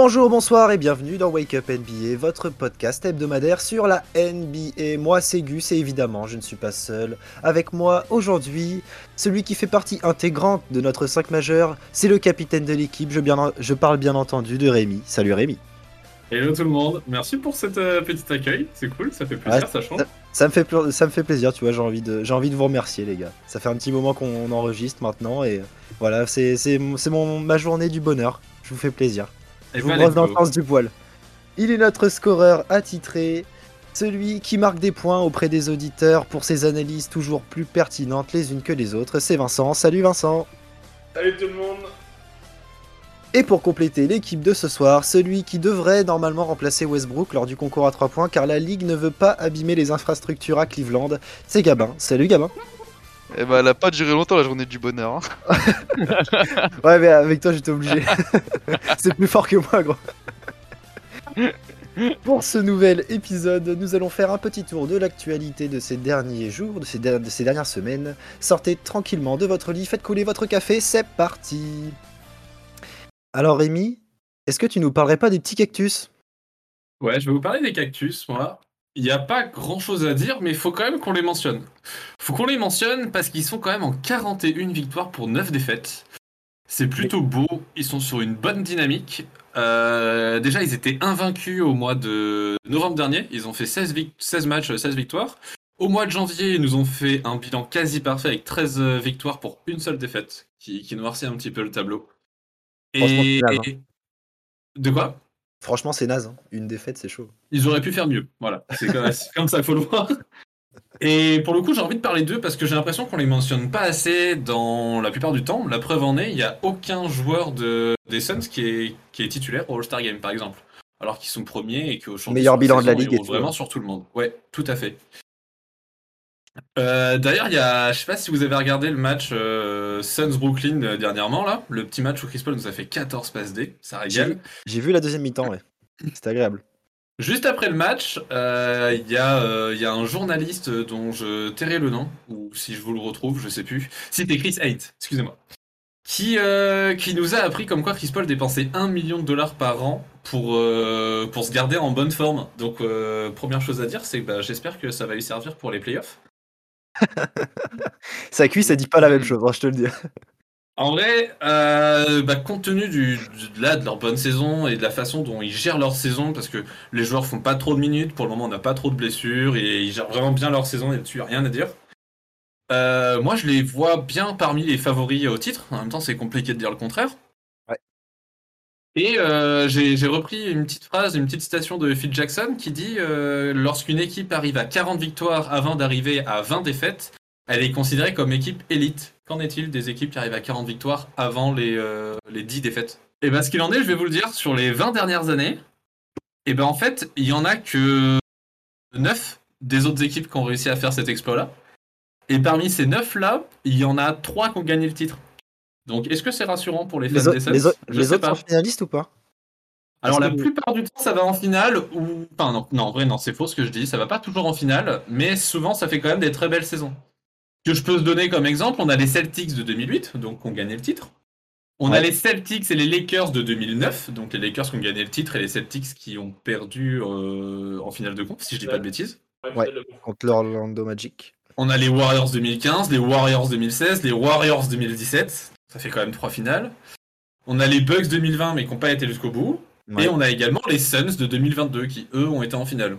Bonjour, bonsoir et bienvenue dans Wake Up NBA, votre podcast hebdomadaire sur la NBA. Moi, c'est Gus et évidemment, je ne suis pas seul. Avec moi aujourd'hui, celui qui fait partie intégrante de notre 5 majeur, c'est le capitaine de l'équipe. Je, bien- je parle bien entendu de Rémi. Salut Rémi. Hello tout le monde, merci pour cet euh, petit accueil, c'est cool, ça fait plaisir, ça change. Ça me fait, ça me fait plaisir, tu vois, j'ai envie, de, j'ai envie de vous remercier les gars. Ça fait un petit moment qu'on enregistre maintenant et voilà, c'est, c'est, c'est mon, ma journée du bonheur. Je vous fais plaisir. Et Je vous brosse dans le sens du poil. Il est notre scoreur attitré, celui qui marque des points auprès des auditeurs pour ses analyses toujours plus pertinentes les unes que les autres. C'est Vincent. Salut Vincent. Salut tout le monde Et pour compléter l'équipe de ce soir, celui qui devrait normalement remplacer Westbrook lors du concours à 3 points car la ligue ne veut pas abîmer les infrastructures à Cleveland, c'est Gabin. Salut Gabin. Eh ben, elle a pas duré longtemps la journée du bonheur. hein. Ouais mais avec toi j'étais obligé. c'est plus fort que moi gros. Pour ce nouvel épisode, nous allons faire un petit tour de l'actualité de ces derniers jours, de ces, der- de ces dernières semaines. Sortez tranquillement de votre lit, faites couler votre café, c'est parti Alors Rémi, est-ce que tu nous parlerais pas des petits cactus? Ouais, je vais vous parler des cactus, moi. Il n'y a pas grand chose à dire, mais il faut quand même qu'on les mentionne. faut qu'on les mentionne parce qu'ils sont quand même en 41 victoires pour 9 défaites. C'est plutôt beau, ils sont sur une bonne dynamique. Euh, déjà, ils étaient invaincus au mois de novembre dernier. Ils ont fait 16, vic- 16 matchs, 16 victoires. Au mois de janvier, ils nous ont fait un bilan quasi parfait avec 13 victoires pour une seule défaite, qui, qui noircit un petit peu le tableau. Et- De quoi? Franchement c'est naze, hein. une défaite c'est chaud. ils auraient pu faire mieux. Voilà, c'est comme, ça qu'il faut le voir. Et pour le coup, j'ai envie de parler d'eux parce que j'ai l'impression qu'on les mentionne pas assez dans la plupart du temps. La preuve en est, il n'y a aucun joueur de, des Suns qui est, qui est titulaire au All-Star Game, par exemple. Alors qu'ils sont premiers et qu'au champ Meilleur bilan de la ligue ils et roulent tout, vraiment hein. sur tout le monde. Ouais, tout à fait. Euh, D'ailleurs, il y a, je sais pas si vous avez regardé le match euh, Suns-Brooklyn euh, dernièrement, là. Le petit match où Chris Paul nous a fait 14 passes D. Ça régale. J'ai vu la deuxième mi-temps, ouais. C'était agréable. Juste après le match, il y, y a un journaliste dont je tairai le nom, ou si je vous le retrouve, je sais plus. C'était Chris Haight, excusez-moi. Qui, qui nous a appris comme quoi Chris Paul dépensait 1 million de dollars par an pour, pour se garder en bonne forme. Donc, première chose à dire, c'est que bah, j'espère que ça va lui servir pour les playoffs. Sa cuisse, elle dit pas la même chose, hein, je te le dis. En vrai, euh, bah, compte tenu du, de leur bonne saison et de la façon dont ils gèrent leur saison, parce que les joueurs font pas trop de minutes, pour le moment on n'a pas trop de blessures, et ils gèrent vraiment bien leur saison, et a rien à dire. Euh, moi je les vois bien parmi les favoris au titre, en même temps c'est compliqué de dire le contraire. Et euh, j'ai repris une petite phrase, une petite citation de Phil Jackson qui dit euh, Lorsqu'une équipe arrive à 40 victoires avant d'arriver à 20 défaites, elle est considérée comme équipe élite. Qu'en est-il des équipes qui arrivent à 40 victoires avant les, euh, les 10 défaites? Et ben ce qu'il en est, je vais vous le dire, sur les 20 dernières années, et ben en fait, il y en a que 9 des autres équipes qui ont réussi à faire cet exploit-là. Et parmi ces 9 là, il y en a 3 qui ont gagné le titre. Donc est-ce que c'est rassurant pour les fans Les, des autres- Suns les Je les sais autres pas. sont finalistes ou pas Alors la plupart du temps, ça va en finale ou enfin non, non en vrai non, c'est faux ce que je dis, ça va pas toujours en finale, mais souvent ça fait quand même des très belles saisons. Que je peux se donner comme exemple, on a les Celtics de 2008, donc qui ont gagné le titre. On a les Celtics et les Lakers de 2009, donc les Lakers qui ont gagné le titre et les Celtics qui ont perdu euh, en finale de conf, si je dis pas de bêtises. Ouais. Contre l'Orlando Magic. On a les Warriors 2015, les Warriors 2016, les Warriors 2017. Ça fait quand même trois finales. On a les Bucks 2020, mais qui n'ont pas été jusqu'au bout. Ouais. Et on a également les Suns de 2022, qui eux ont été en finale.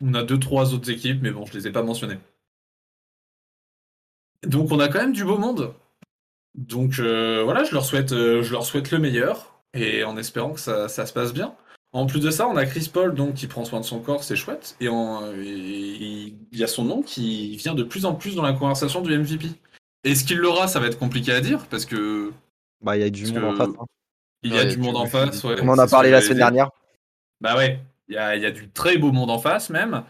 On a deux, trois autres équipes, mais bon, je les ai pas mentionnées. Donc on a quand même du beau monde. Donc euh, voilà, je leur, souhaite, euh, je leur souhaite le meilleur, et en espérant que ça, ça se passe bien. En plus de ça, on a Chris Paul donc, qui prend soin de son corps, c'est chouette. Et il y a son nom qui vient de plus en plus dans la conversation du MVP. Est-ce qu'il l'aura? Ça va être compliqué à dire parce que Bah, il y a du monde en face. hein. il y a Ouais, du monde en face. ouais, On en a parlé la semaine dernière. Bah ouais, il y a, il y a du très beau monde en face même.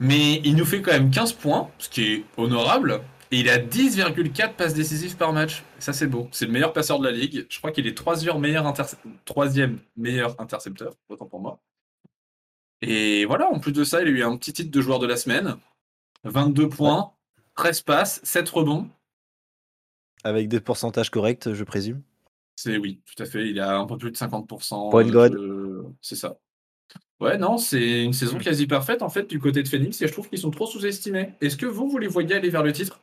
Mais il nous fait quand même 15 points, ce qui est honorable. Et il a 10,4 passes décisives par match. Ça, c'est beau. C'est le meilleur passeur de la ligue. Je crois qu'il est troisième meilleur, interce- troisième meilleur intercepteur, autant pour moi. Et voilà, en plus de ça, il a eu un petit titre de joueur de la semaine. 22 points, 13 passes, 7 rebonds. Avec des pourcentages corrects, je présume? C'est oui, tout à fait. Il a un peu plus de 50%. Point God. de- C'est ça. Ouais, non, c'est une saison quasi parfaite en fait du côté de Phoenix et je trouve qu'ils sont trop sous-estimés. Est-ce que vous, vous les voyez aller vers le titre?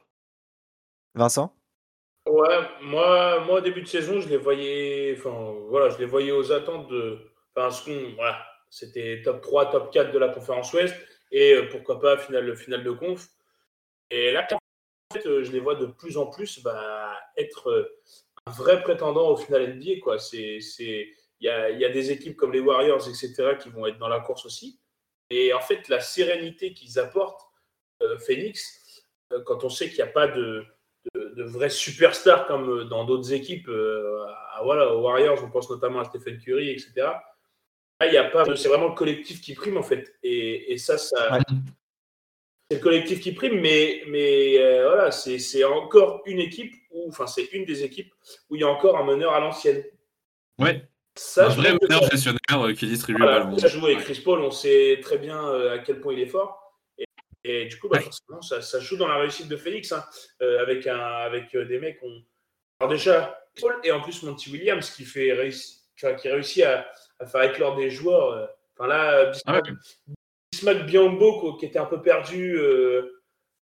Vincent? Ouais, moi, moi, au début de saison, je les voyais, enfin, voilà, je les voyais aux attentes de, enfin, ce qu'on, voilà, c'était top 3, top 4 de la conférence Ouest et euh, pourquoi pas finale, finale de conf. Et là, fait, euh, je les vois de plus en plus bah, être euh, un vrai prétendant au final NBA, il y a, des équipes comme les Warriors, etc., qui vont être dans la course aussi. Et en fait, la sérénité qu'ils apportent, euh, Phoenix, quand on sait qu'il n'y a pas de, de, de vrais superstars comme dans d'autres équipes, voilà, aux Warriors, on pense notamment à Stephen Curry, etc. Là, il y a pas, c'est vraiment le collectif qui prime en fait, et, ça, ça. C'est le collectif qui prime, mais, mais euh, voilà, c'est encore une équipe où, enfin, c'est une des équipes où il y a encore un meneur à l'ancienne. Ouais, Ça, un vrai meneur gestionnaire euh, qui distribue voilà, le ballon. ça joue avec Chris Paul, on sait très bien euh, à quel point il est fort. Et, et du coup, bah, Ouais. forcément, ça, ça joue dans la réussite de Phoenix, hein, euh, avec, un, avec des mecs. On... Alors déjà, Paul et en plus Monty Williams qui, fait réussi- enfin, qui réussit à, à faire éclore des joueurs. euh, Enfin là, Ah ouais, Bismack Biombo, quoi, qui était un peu perdu. euh,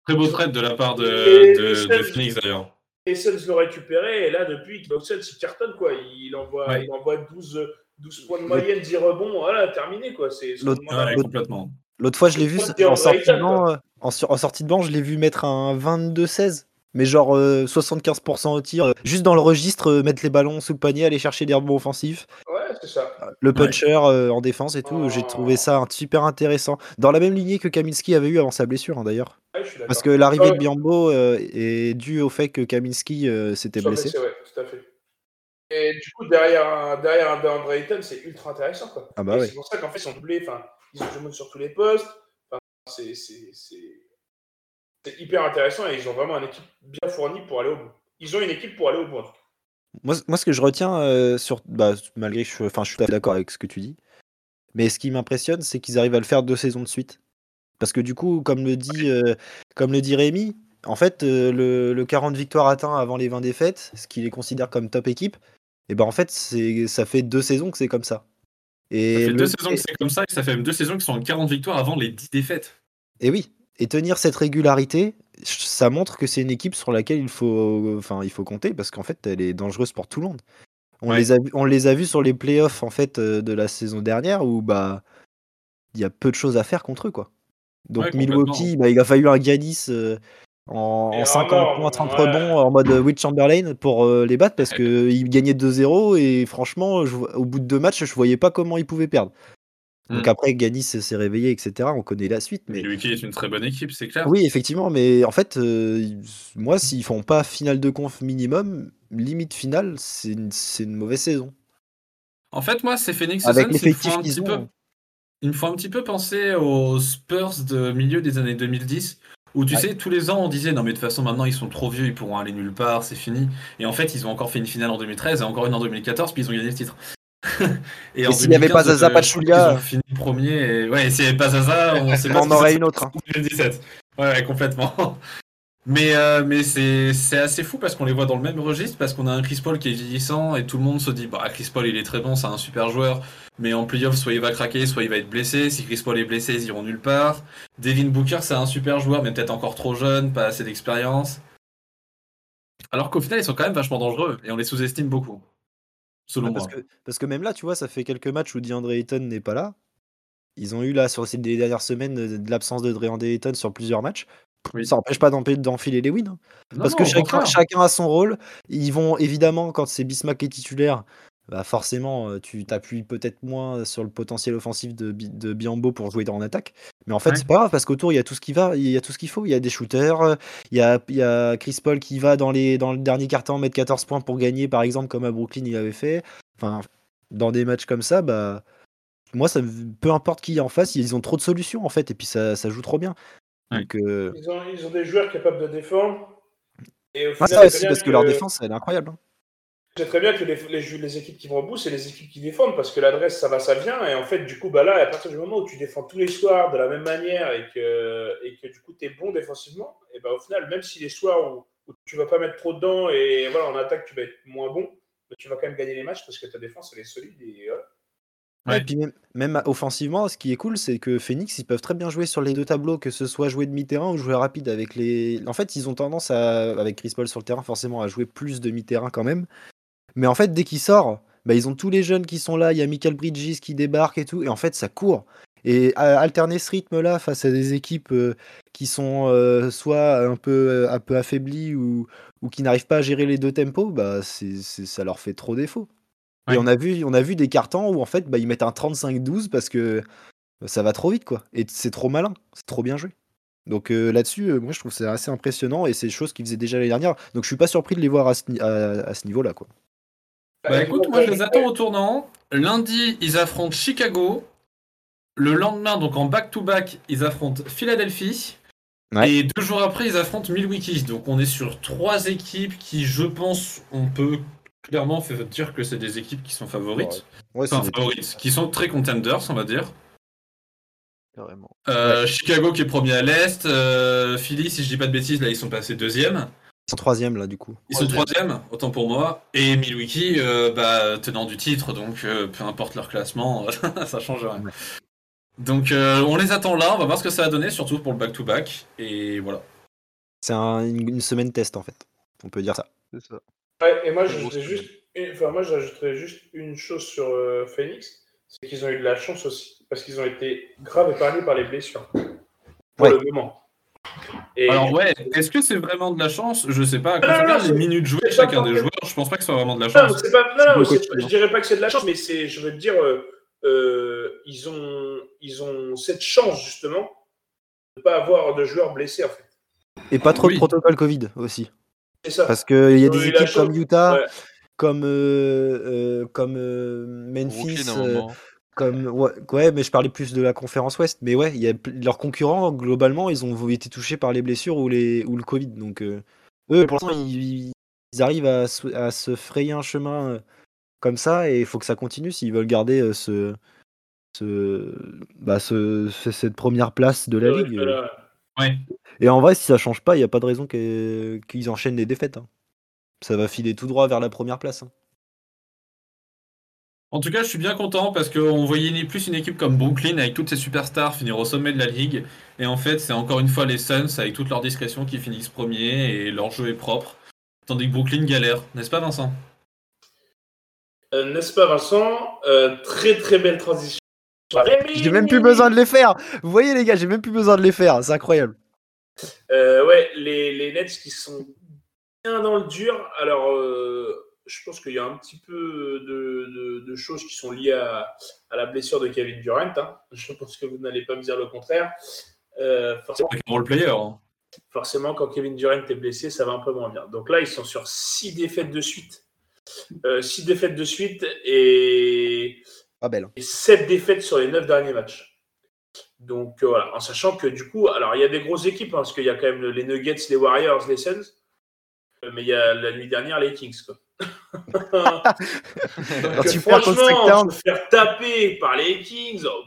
très beau trade de la part de, Et- de, et de Phoenix d'ailleurs. les Suns l'ont récupéré, et là, depuis, les Suns, il cartonne, quoi. Il envoie, Ouais. il envoie 12, 12 points de moyenne, 10 rebonds, voilà, terminé, quoi. C'est L'autre- Ouais, l'autre- complètement. L'autre fois, je l'ai vu Faut en sortie, de banc, euh, en, en sortie de banc, je l'ai vu mettre un 22-16. Mais genre euh, 75% au tir, euh, juste dans le registre, euh, mettre les ballons sous le panier, aller chercher des rebonds offensifs, Ouais, ça. le puncher euh, en défense et tout. J'ai Oh. trouvé ça un- super intéressant. Dans la même lignée que Kaminski avait eu avant sa blessure, hein, d'ailleurs. Ouais, d'accord. Parce que l'arrivée Ouais. de Biambo euh, est due au fait que Kaminski euh, s'était blessé. ouais, tout à fait. Et du coup, derrière un, derrière un DeAndre Ayton, c'est ultra intéressant, quoi. Ah bah ouais. C'est pour ça qu'en fait, ils sont doublés, ils ont du monde sur tous les postes. Enfin, c'est- c'est c'est- c'est hyper intéressant et ils ont vraiment une équipe bien fournie pour aller au bout. Ils ont une équipe pour aller au bout. Moi, moi, ce que je retiens, euh, sur, bah, malgré que je, je suis tout à fait d'accord avec ce que tu dis, mais ce qui m'impressionne, c'est qu'ils arrivent à le faire deux saisons de suite. Parce que du coup, comme le dit, euh, comme le dit Rémi, en fait, euh, le, le 40 victoires atteint avant les 20 défaites, ce qu'il les considère comme top équipe, et ben en fait, ça fait deux saisons que c'est comme ça. Et, Ça fait le- deux saisons que c'est comme ça et ça fait même deux saisons qui sont en 40 victoires avant les 10 défaites. Et oui, et tenir cette régularité, ça montre que c'est une équipe sur laquelle il faut, enfin, il faut compter parce qu'en fait, elle est dangereuse pour tout le monde. On, Ouais. les, a, on les a vus sur les playoffs en fait euh, de la saison dernière où bah il y a peu de choses à faire contre eux quoi. Donc Ouais. Milwaukee, bah, il a fallu un Giannis euh, en, Et en 50 encore, points, 30 ouais. rebonds en mode Will Chamberlain pour euh, les battre parce qu'ils gagnaient 2-0 et franchement, je au bout de deux matchs, je voyais pas comment ils pouvaient perdre. Donc Mm. après, Giannis s'est réveillé, etc. On connaît la suite. Mais... Milwaukee est une très bonne équipe, c'est clair. Oui, effectivement, mais en fait, euh, moi, s'ils font pas finale de conf minimum, limite finale, c'est une, c'est une mauvaise saison. En fait, moi, ces Phoenix Avec l'effectif qu'ils petit peu- ont. Ils me font un petit peu penser aux Spurs de milieu des années 2010, où tu Ouais. sais, tous les ans, on disait non, mais de toute façon, maintenant, ils sont trop vieux, ils pourront aller nulle part, c'est fini. Et en fait, ils ont encore fait une finale en 2013 et encore une en 2014, puis ils ont gagné le titre. et s'il n'y avait pas Zaza Pachulia- ils ont fini premier. Et... Ouais, s'il n'y avait pas Zaza, on sait On pas qui aurait s'est une autre, hein. passé en 2017. Ouais, ouais, complètement. Mais, euh, mais c'est c'est assez fou parce qu'on les voit dans le même registre, parce qu'on a un Chris Paul qui est vieillissant et tout le monde se dit bah Chris Paul il est très bon, c'est un super joueur, mais en playoff soit il va craquer, soit il va être blessé. Si Chris Paul est blessé, ils iront nulle part. Devin Booker c'est un super joueur, mais peut-être encore trop jeune, pas assez d'expérience. Alors qu'au final ils sont quand même vachement dangereux et on les sous-estime beaucoup, selon Ouais, parce, moi. que, parce que même là, tu vois, ça fait quelques matchs où DeAndre Ayton n'est pas là. Ils ont eu là, sur ces dernières semaines, de, de l'absence de DeAndre Ayton sur plusieurs matchs. Oui. Ça n'empêche pas d'enfiler les wins. hein. Non, Parce non, que chacun, chacun a son rôle. Ils vont évidemment, quand c'est Bismack qui est titulaire, bah forcément, euh, tu t'appuies peut-être moins sur le potentiel offensif de, de Biambo pour jouer en attaque. Mais en fait, Ouais. c'est pas grave parce qu'autour, il y a tout ce qui va, il y a tout ce qu'il faut. Il y a des shooters, euh, il y a, il y a Chris Paul qui va dans, les, dans le dernier carton mettre 14 points pour gagner, par exemple, comme à Brooklyn il avait fait. Enfin, dans des matchs comme ça, bah. Moi, ça, peu importe qui est en face, ils ont trop de solutions en fait, et puis ça, ça joue trop bien. Ouais. Donc, euh, Ils ont, ils ont des joueurs capables de défendre. Et au ah, ça aussi, parce que leur défense, elle est incroyable. hein. C'est très bien que les, les, jeux- les équipes qui vont au bout, c'est les équipes qui défendent parce que l'adresse, ça va, ça vient. Et en fait, du coup, bah là, à partir du moment où tu défends tous les soirs de la même manière et que, et que du coup, tu es bon défensivement, et bah, au final, même si les soirs où, où tu vas pas mettre trop dedans et voilà, en attaque, tu vas être moins bon, mais tu vas quand même gagner les matchs parce que ta défense, elle est solide. Et, Ouais, Ouais. et puis même, même offensivement, ce qui est cool, c'est que Phoenix, ils peuvent très bien jouer sur les deux tableaux, que ce soit jouer demi-terrain ou jouer rapide avec les. En fait, ils ont tendance à, avec Chris Paul sur le terrain, forcément, à jouer plus demi-terrain quand même. Mais en fait, dès qu'il sort, bah, ils ont tous les jeunes qui sont là. Il y a Michael Bridges qui débarque et tout, et en fait, ça court. Et à- alterner ce rythme-là face à des équipes euh, qui sont euh, soit un peu, un peu affaiblies ou, ou qui n'arrivent pas à gérer les deux tempos, bah, c'est- ça leur fait trop défaut. Ouais. Et on a vu, on a vu des cartons où en fait bah, ils mettent un 35-12 parce que ça va trop vite quoi. Et c'est trop malin, c'est trop bien joué. Donc euh, là-dessus, euh, moi je trouve c'est assez impressionnant et c'est des choses qu'ils faisaient déjà l'année dernière. Donc je suis pas surpris de les voir à ce, à ce niveau-là quoi. Bah écoute, moi je les attends au tournant. Lundi, ils affrontent Chicago. Le lendemain, donc en back-to-back, ils affrontent Philadelphie. Ouais. Et deux jours après, ils affrontent Milwaukee. Donc on est sur trois équipes qui, je pense, on peut clairement faire dire que c'est des équipes qui sont favorites. Ouais, c'est Enfin, favorites, qui sont très contenders, on va dire. Carrément. Euh, Chicago qui est premier à l'Est. euh, Philly, si je dis pas de bêtises, là ils sont passés deuxième. Ils sont troisième là du coup. Ils sont troisième, autant pour moi. Et Milwaukee, euh, bah, tenant du titre, donc euh, peu importe leur classement, ça change rien. Ouais. Donc euh, on les attend là, on va voir ce que ça va donner, surtout pour le back-to-back. Et voilà. C'est un- une, une semaine test en fait. On peut dire ça. Ouais, et moi, j'ajouterais juste, une- enfin, moi, juste une chose sur euh, Phoenix, c'est qu'ils ont eu de la chance aussi, parce qu'ils ont été grave épargnés par les blessures. Pour Ouais. le moment. Et Alors ouais, est-ce que c'est vraiment de la chance? Je sais pas. Quand Non, les minutes jouées de chacun pas des joueurs, je pense pas que ce soit vraiment de la chance. pas, non, quotidien. je dirais pas que c'est de la chance, mais c'est, je veux te dire, euh, euh, ils, ont, ils ont cette chance justement de ne pas avoir de joueurs blessés en fait. Et pas trop Oui. de protocole Covid aussi. C'est ça. Parce qu'il y a des équipes comme. Utah, Ouais. comme, euh, euh, comme euh, Memphis, Brooklyn, euh. Comme ouais, ouais, mais je parlais plus de la conférence Ouest. Mais ouais, il y a leurs concurrents globalement, ils ont été touchés par les blessures ou les ou le Covid. Donc euh, eux, pour l'instant, ils, ils arrivent à, se- à se frayer un chemin euh, comme ça et il faut que ça continue s'ils veulent garder euh, ce, ce, bah, ce- ce- cette première place de la Ouais, ligue. voilà. Ouais. Et en vrai, si ça change pas, il n'y a pas de raison qu'ils enchaînent les défaites. hein. Ça va filer tout droit vers la première place. hein. En tout cas, je suis bien content parce qu'on voyait ni plus une équipe comme Brooklyn avec toutes ses superstars finir au sommet de la ligue. Et en fait, c'est encore une fois les Suns avec toute leur discrétion qui finissent premiers et leur jeu est propre. Tandis que Brooklyn galère, n'est-ce pas Vincent? Euh, N'est-ce pas, Vincent? Euh, Très très belle transition. J'ai même plus besoin de les faire. Vous voyez les gars, j'ai même plus besoin de les faire. C'est incroyable. Euh, ouais, les, les Nets qui sont bien dans le dur. Alors, euh, je pense qu'il y a un petit peu de, de- de choses qui sont liées à, à la blessure de Kevin Durant. hein. Je pense que vous n'allez pas me dire le contraire. Euh, forcément, role player. hein. forcément, quand Kevin Durant est blessé, ça va un peu moins bien. Donc là, ils sont sur six défaites de suite. Euh, six défaites de suite et Pas belle. hein. et 7 défaites sur les 9 derniers matchs. Donc euh, voilà, en sachant que du coup, alors il y a des grosses équipes, hein, parce qu'il y a quand même les Nuggets, les Warriors, les Suns, euh, mais il y a la nuit dernière les Kings. Quoi. Donc, tu perds franchement, se faire taper par les Kings. oh,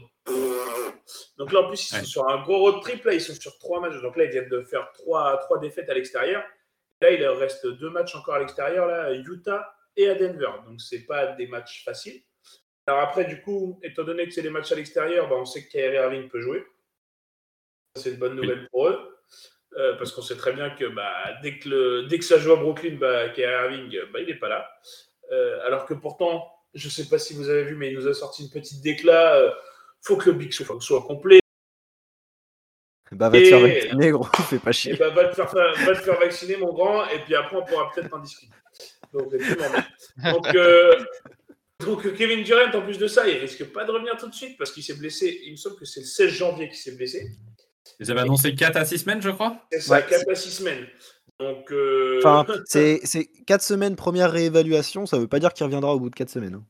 donc là, en plus, ils sont Ouais. sur un gros road trip. Là, ils sont sur trois matchs. Donc là, ils viennent de faire trois, trois défaites à l'extérieur. Là, il leur reste deux matchs encore à l'extérieur, là, à Utah et à Denver. Donc, c'est pas des matchs faciles. Alors après, du coup, étant donné que c'est des matchs à l'extérieur, bah, on sait que Kyrie Irving peut jouer. C'est une bonne nouvelle pour eux. Euh, parce qu'on sait très bien que bah, dès, que le, dès que ça joue à Brooklyn, bah, Kyrie Irving, bah, il n'est pas là. Euh, alors que pourtant, je ne sais pas si vous avez vu, mais il nous a sorti une petite déclat. euh, faut que le Big soit, soit complet. Bah va te faire Et- vacciner, gros. Fais pas Et chier. bah, va, te faire, va te faire vacciner, mon grand, et puis après, on pourra peut-être en discuter. Donc, euh, donc, Kevin Durant, en plus de ça, il risque pas de revenir tout de suite parce qu'il s'est blessé. Il me semble que c'est le 16 janvier qu'il s'est blessé. Ils avaient annoncé 4 à 6 semaines, je crois. C'est ça, Ouais, 4 à 6 semaines. Donc, euh, Enfin, c'est c'est 4 semaines première réévaluation. Ça veut pas dire qu'il reviendra au bout de 4 semaines. hein.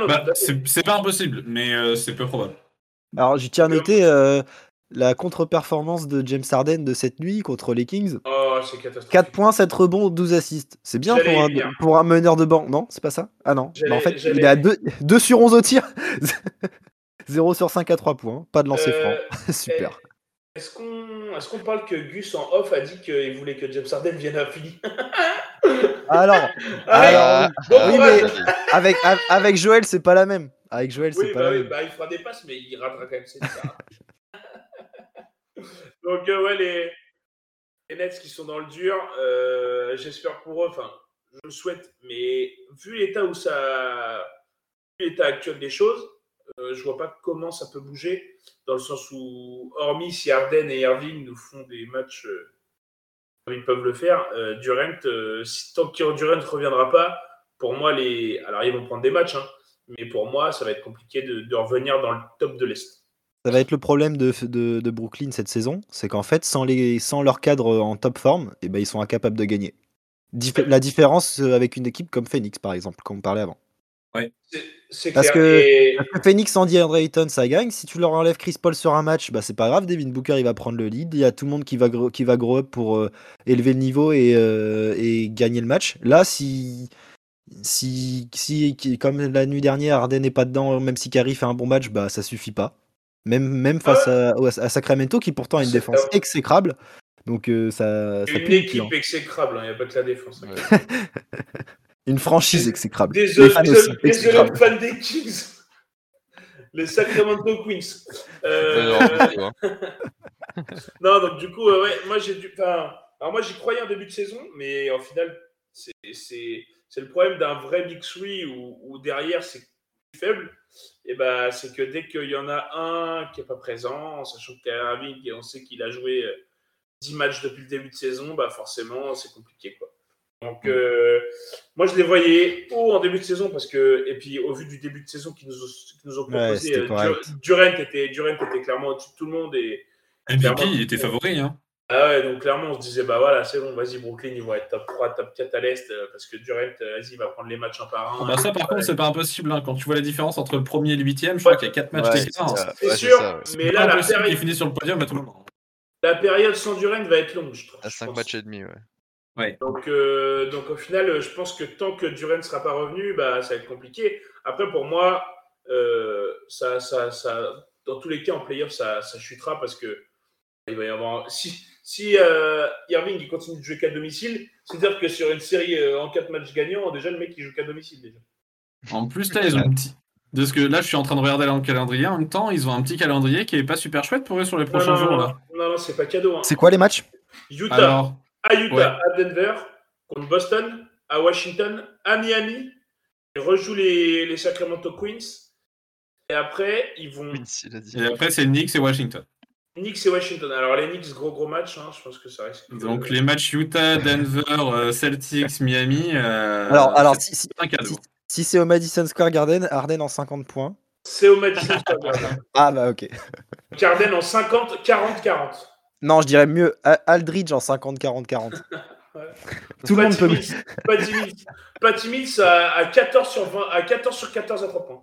non, Bah, c'est c'est pas impossible, mais euh, c'est peu probable. Alors, je tiens à noter euh, la contre-performance de James Harden de cette nuit contre les Kings. Oh, c'est catastrophique. 4 points, 7 rebonds, 12 assists. C'est bien J'allais pour un, venir. pour un meneur de banc. Non, c'est pas ça? Ah non. Bah, en fait, j'allais- il est à 2, sur 11 au tir. 0 sur 5 à 3 points. Pas de lancer Euh, franc. Super. Est-ce qu'on est qu'on parle que Gus en off a dit qu'il voulait que James Harden vienne à Philly? Alors, Allez, alors, oui, mais avec, avec Joël, c'est pas la même. Avec Joël, c'est Oui, pas bah, la oui, même. bah, il fera des passes, mais il ratera quand même ses. Donc, euh, ouais, les, les Nets qui sont dans le dur, euh, j'espère pour eux, enfin, je le souhaite, mais vu l'état où ça. l'état actuel des choses, euh, je vois pas comment ça peut bouger, dans le sens où, hormis si Arden et Irving nous font des matchs euh, comme ils peuvent le faire, euh, Durant, euh, tant que Durant ne reviendra pas, pour moi, les. Alors, ils vont prendre des matchs, hein, mais pour moi, ça va être compliqué de, revenir dans le top de l'Est. Ça va être le problème de, Brooklyn cette saison, c'est qu'en fait, sans, leur cadre en top forme, eh ben, ils sont incapables de gagner. La différence avec une équipe comme Phoenix, par exemple, comme on parlait avant. Parce clair. que- Et- Parce que Phoenix sans DeAndre Ayton, ça gagne. Si tu leur enlèves Chris Paul sur un match, bah, c'est pas grave. Devin Booker, il va prendre le lead. Il y a tout le monde qui va grow, qui va grow up pour euh, élever le niveau et, euh, et gagner le match. Là, si, si, si comme la nuit dernière, Harden n'est pas dedans, même si Curry fait un bon match, bah, ça suffit pas. Même, même face à, à Sacramento, qui pourtant a une C'est défense exécrable. Donc euh, ça, ça Une équipe exécrable, il n'y a pas que la défense. hein. Ouais. Une franchise exécrable. Désolé, Les fans désolé, aussi, désolé exécrables. aux fans des Kings. Les Sacramento Queens. Euh, non, hein. non, donc du coup, euh, ouais, moi j'ai dû. Enfin, alors moi j'y croyais en début de saison, mais en final, c'est c'est- c'est le problème d'un vrai Big Three où, où derrière c'est plus faible. Et ben, c'est que dès qu'il y en a un qui est pas présent, sachant que Irving, et on sait qu'il a joué euh, 10 matchs depuis le début de saison, bah forcément c'est compliqué quoi. Donc euh, moi je les voyais haut en début de saison parce que et puis au vu du début de saison qu'ils nous, ont- qu'ils nous ont Ouais, proposé, c'était euh. Dur- Durant était Durant était clairement au-dessus de tout le monde et MVP, il était favori. Hein. ah ouais, donc clairement, on se disait, bah voilà, c'est bon, vas-y, Brooklyn, ils vont être top 3, top 4 à l'Est, euh, parce que Durant, vas-y, il va prendre les matchs un par un. Bah, ça, par Ouais. contre, c'est pas impossible. hein. Quand tu vois la différence entre le premier et le huitième, je crois Ouais. qu'il y a 4 matchs Ouais, d'écart. c'est Ouais, sûr, ouais. mais là, la, possible péri- qu'il finisse sur le podium à tout moment. la période sans Durant va être longue, je trouve. À je 5 pense. matchs et demi, ouais. Donc, euh, donc au final, je pense que tant que Durant ne sera pas revenu, bah, ça va être compliqué. Après, pour moi, euh, ça, ça, ça, dans tous les cas, en playoff, ça, ça chutera parce que il va y avoir. Si, si euh, Irving il continue de jouer qu'à domicile, c'est-à-dire que sur une série euh, en 4 matchs gagnants, déjà le mec il joue qu'à domicile déjà. En plus, là, ils ont un petit. De ce que là, je suis en train de regarder le calendrier. En même temps, ils ont un petit calendrier qui est pas super chouette pour eux sur les Non, prochains non, jours. non, Là. non, non, c'est pas cadeau. hein. C'est quoi les matchs? Utah, Alors, à Utah, ouais. à Denver, contre Boston, à Washington, à Miami. Ils rejouent les, les Sacramento Queens. Et après, ils vont Queens, il a dit. et après, c'est Knicks et Washington. Knicks et Washington. Alors les Knicks, gros gros match, hein, je pense que ça risque. de- Donc, les matchs Utah, Denver, euh, Celtics, Miami. euh, Alors, alors c'est si, si, si- si c'est au Madison Square Garden, Harden en 50 points. C'est au Madison Square Garden. Ah bah ok. Carden en 50, 40, 40. Non, je dirais mieux Aldridge en 50-40-40. Ouais. Tout le monde peut. Patty Mills, Patty Mills. Patty Mills à, à 14 sur 20, à 14 sur 14 à 3 points.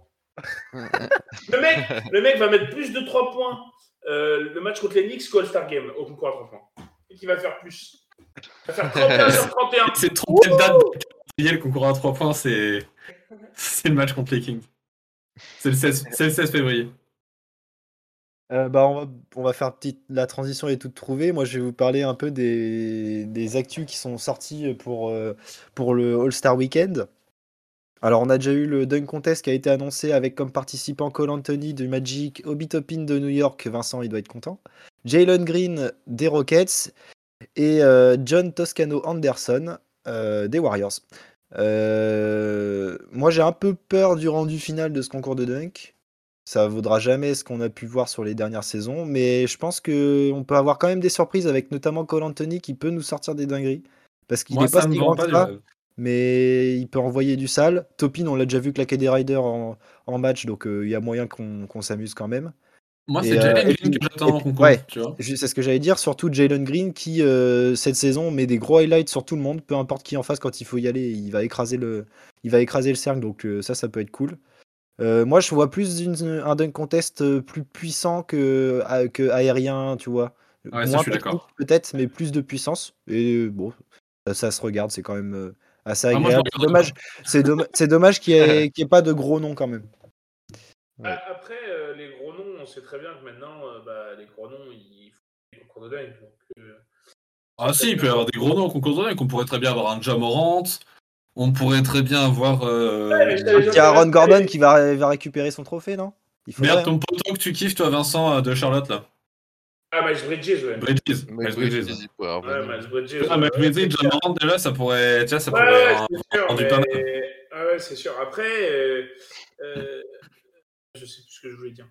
Le mec, le mec va mettre plus de 3 points euh, le match contre les Knicks qu'au All-Star Game au concours à 3 points. Et qui va faire plus. Il va faire 31 sur 31. C'est 37 dates de calendrier, le concours à 3 points, c'est c'est le match contre les Kings. C'est le 16, c'est le 16 février. Euh, bah, on, va, on va faire petite. La transition est toute trouvée. Moi, je vais vous parler un peu des, des actus qui sont sortis pour, euh, le All-Star Weekend. Alors, on a déjà eu le Dunk Contest qui a été annoncé avec comme participant Cole Anthony du Magic, Obi Toppin de New York. Vincent, il doit être content. Jalen Green des Rockets et euh, John Toscano Anderson des Warriors. Moi, j'ai un peu peur du rendu final de ce concours de dunk. Ça vaudra jamais ce qu'on a pu voir sur les dernières saisons, mais je pense que on peut avoir quand même des surprises avec notamment Cole Anthony qui peut nous sortir des dingueries parce qu'il n'est pas si grand pas mais il peut envoyer du sale. Topin, on l'a déjà vu claquer des riders en, en match, donc euh, il y a moyen qu'on qu'on s'amuse quand même. Moi, c'est euh, Jalen et Green que j'attends ouais. C'est ce que j'allais dire, surtout Jalen Green qui euh, cette saison met des gros highlights sur tout le monde, peu importe qui en face quand il faut y aller, il va écraser le, il va écraser le cercle, donc euh, ça, ça peut être cool. Euh, moi, je vois plus une- un dunk contest euh, plus puissant que, a- que aérien, tu vois. Ouais, ça, Moins je suis technique, d'accord. Peut-être, mais plus de puissance. Et euh, bon, ça, ça se regarde, c'est quand même assez Ah, agréable. le C'est dommage, c'est domm- c'est dommage qu'il n'y ait, qu'il y ait pas de gros noms quand même. Ouais. A- Après, euh, les gros noms, on sait très bien que maintenant, euh, bah, les gros noms, ils font des concours de dingue. Donc, euh, Ah si, il peut y avoir des gros noms au concours de dunk. On pourrait très bien avoir un Jamorant. On pourrait très bien avoir. Euh... Ouais, Il y a Aaron Gordon qui va, va récupérer son trophée, non? Il faudrait, Merde, hein. ton poteau que tu kiffes, toi, Vincent, euh, de Charlotte, là. Ah, Miles Bridges, ouais. Bridges. Mais Miles Bridges. je dis, ouais, Ouais, revenez. Miles Bridges. Ah, Miles ouais. Bridges, Jamorant, déjà, ça pourrait. Tu vois, ça Ouais, pourrait. ouais, c'est sûr. mais-. Ah ouais, c'est sûr. Après, euh, euh, je sais plus ce que je voulais dire.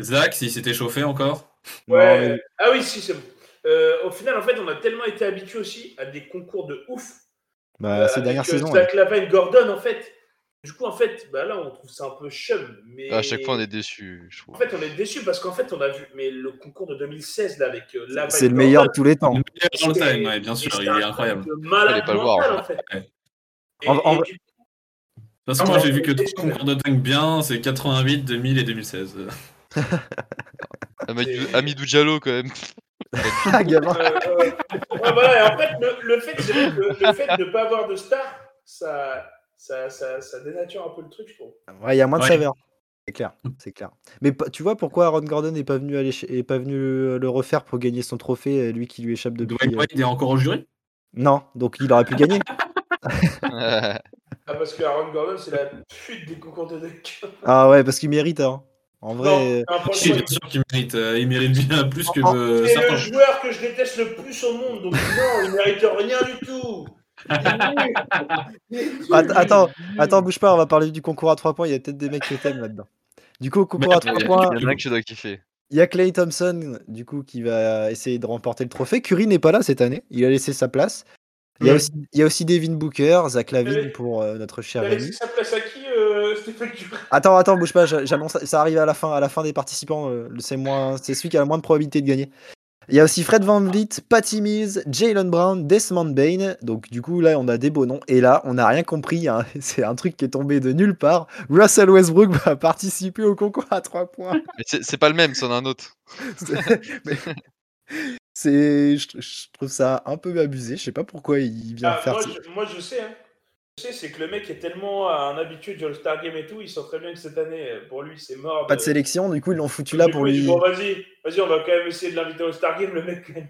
Zach, s'il s'était chauffé encore? Ouais. Non, mais- Ah oui, si, c'est bon. Euh, au final, en fait, on a tellement été habitués aussi à des concours de ouf. Bah, euh, ces avec, dernières euh, saisons. ouais. Zach Lavine, Gordon, en fait. Du coup, en fait, bah là, on trouve ça un peu chum. Mais... À chaque fois, on est déçus, je En fait, on est déçus parce qu'en fait, on a vu mais le concours de 2016 là avec euh. C'est le meilleur de tous les temps. Le meilleur all C'était- time, ouais, bien sûr, il est incroyable. Malade pas le voir, en fait. Ouais. Et- En- en- et du- De toute façon, moi, j'ai vu que trois concours de dunk bien, c'est 88, 2000 et 2016. Amidou, Amidou Diallo, quand même. Ah, gamin. Euh, euh, ouais, voilà, et en fait, le, le fait, le, le de ne pas avoir de star, ça, ça, ça, ça dénature un peu le truc, je trouve. Ouais, il y a moins de Ouais. saveur. C'est clair, c'est clair. Mais tu vois pourquoi Aaron Gordon n'est pas venu aller est pas venu le, refaire pour gagner son trophée, euh, lui qui lui échappe depuis. Dwayne euh, Wade est encore au jury? Non, donc il aurait pu gagner. Ah, parce que Aaron Gordon, c'est la pute des concours de dunk. Ah ouais, parce qu'il mérite. Hein. En vrai, Non, euh, un point Si, de bien sûr qu'il mérite. euh, il mérite bien plus que euh, C'est le joueur que je déteste le plus au monde, donc non, il mérite rien du tout. Attends, attends, bouge pas, on va parler du concours à 3 points. Il y a peut-être des mecs que t'aimes là-dedans. Du coup, au concours à Mais 3 Il y, points, en a que je dois kiffer. il y a Clay Thompson, du coup, qui va essayer de remporter le trophée. Curry n'est pas là cette année, il a laissé sa place. Il y a, aussi, il y a aussi Devin Booker, Zach Lavine pour euh, notre cher T'as Rémi. laissé sa place à Attends, attends, bouge pas, j'a- j'annonce, ça arrive à la fin, à la fin des participants. euh, c'est moins, c'est celui qui a le moins de probabilité de gagner. Il y a aussi Fred Van Vliet, Patty Mills, Jalen Brown, Desmond Bain. Donc du coup là, on a des beaux noms. Et là, on n'a rien compris. hein. C'est un truc qui est tombé de nulle part. Russell Westbrook va participer au concours à 3 points. Mais c'est pas le même, c'en a un autre. C'est- mais- C'est, je, je trouve ça un peu abusé. Je sais pas pourquoi il vient Ah, faire. moi, ça. je, moi, je sais, hein. Sais, c'est que le mec est tellement un habitué du All-Star Game et tout, il sent très bien que cette année, euh, pour lui, c'est mort. Pas de sélection. Du coup, ils l'ont foutu là pour lui. Bon, vas-y, vas-y, on va quand même essayer de l'inviter au All-Star Game, le mec, quand même.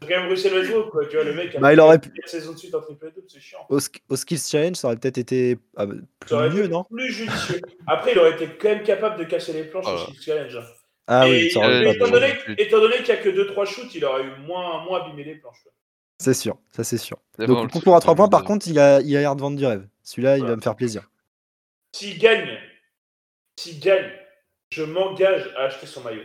quand même Russell Westbrook, quoi. Tu vois, le mec a Bah, il aurait pu- saisons de suite en triple double, c'est chiant. Au, sk- au Skills Challenge, ça aurait peut-être été ah, bah, plus Ça aurait mieux, été non? plus judicieux. Après, il aurait été quand même capable de casser les planches Voilà. au Six Challenge. Ah et oui, ça aurait euh, pas étant, donné, étant donné qu'il n'y a que 2-3 shoots, il aurait eu moins, moins abîmé les planches. quoi. C'est sûr, ça c'est sûr. Donc le concours à truc, 3 points, par de- contre, il a, il a l'air de vendre du rêve. Celui-là, il va me faire plaisir. S'il gagne, s'il gagne, je m'engage à acheter son maillot.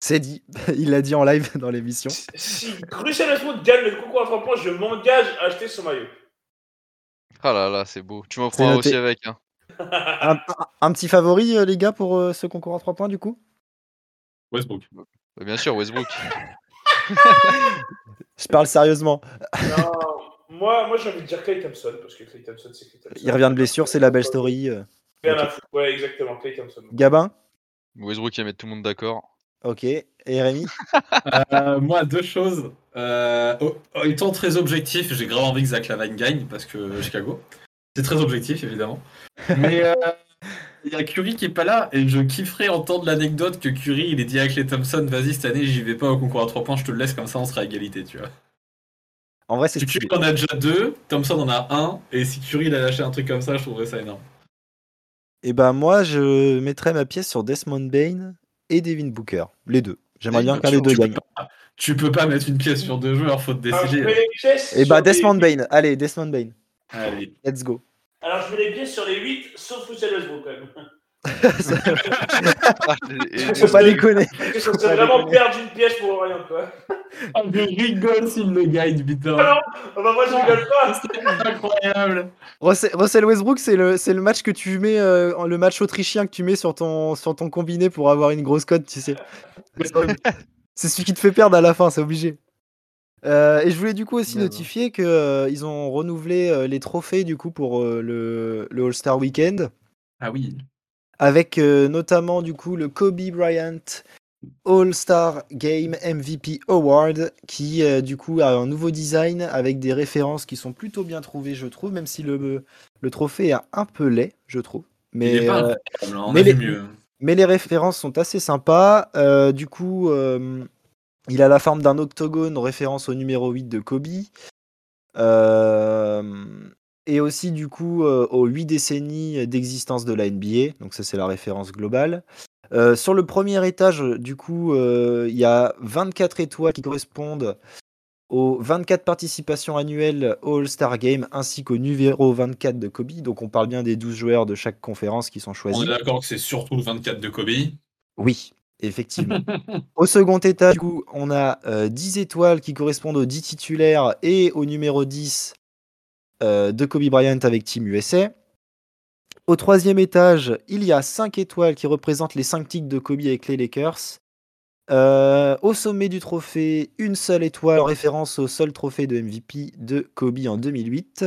C'est dit, il l'a dit en live dans l'émission. Si- Russell Westbrook gagne le concours à 3 points, je m'engage à acheter son maillot. Ah là là, c'est beau. Tu m'en prends aussi avec. Hein. Un, un- un petit favori, euh, les gars, pour euh, ce concours à 3 points, du coup? Westbrook. Bah, bien sûr, Westbrook. Je parle sérieusement. Non, moi, moi j'ai envie de dire Clay Thompson, parce que Clay Thompson, c'est Clay Thompson. Il revient de blessure, c'est la belle story. euh. Foutre. Ouais, exactement, Clay Thompson. Gabin? Westbrook, il va mettre tout le monde d'accord. Ok. Et Rémi? Euh, moi, deux choses. Euh, oh, oh, étant très objectif, j'ai grave envie que Zach Lavine gagne parce que Chicago. C'est très objectif, évidemment. Mais euh, il y a Curry qui est pas là et je kifferais entendre l'anecdote que Curry il est dit à Clay Thompson Vas-y, cette année, j'y vais pas au concours à 3 points, je te le laisse comme ça, on sera à égalité, tu vois. En vrai, c'est. Curry en a déjà deux, Thompson en a un, et si Curry il a lâché un truc comme ça, je trouverais ça énorme. Et ben moi, je mettrais ma pièce sur Desmond Bain et Devin Booker. Les deux. J'aimerais bien qu'un Tu- des deux gagne. pas- Tu peux pas mettre une pièce sur deux joueurs, faut te je décider. Et sur bah les- Desmond Bain. Allez, Desmond Bain. Allez. Let's go. Alors, je mets les pièces sur les 8, sauf Russell Westbrook, quand même. Ah, et- Faut pas déconner. Ça Faut serait vraiment perdre une pièce pour rien, quoi. Ah, je rigole s'il le gagne, putain. Ah non, bah, moi, je rigole pas. C'est incroyable. Russell Russell Westbrook, c'est le, c'est le match que tu mets, euh, le match autrichien que tu mets sur ton, sur ton combiné pour avoir une grosse cote, tu sais. C'est celui qui te fait perdre à la fin, c'est obligé. Euh, et je voulais du coup aussi notifier que euh, ils ont renouvelé euh, les trophées du coup pour le, le All-Star Weekend Ah oui. avec notamment du coup le Kobe Bryant All-Star Game MVP Award qui du coup a un nouveau design avec des références qui sont plutôt bien trouvées je trouve même si le, le trophée est un peu laid je trouve mais il est pas incroyable, on mais a vu les- mieux. mais les références sont assez sympas. Du coup, Il a la forme d'un octogone, référence au numéro 8 de Kobe. Euh, et aussi, du coup, euh, aux 8 décennies d'existence de la NBA. Donc, ça, c'est la référence globale. Euh, sur le premier étage, du coup, euh, il y a 24 étoiles qui correspondent aux 24 participations annuelles au All-Star Game ainsi qu'au numéro 24 de Kobe. Donc, on parle bien des 12 joueurs de chaque conférence qui sont On choisis. est d'accord que c'est surtout le 24 de Kobe? Oui, effectivement. Au second étage, du coup, on a euh, 10 étoiles qui correspondent aux 10 titulaires et au numéro 10 euh, de Kobe Bryant avec Team USA. Au troisième étage, il y a 5 étoiles qui représentent les 5 tics de Kobe avec les Lakers. Euh, au sommet du trophée, une seule étoile en référence au seul trophée de MVP de Kobe en 2008.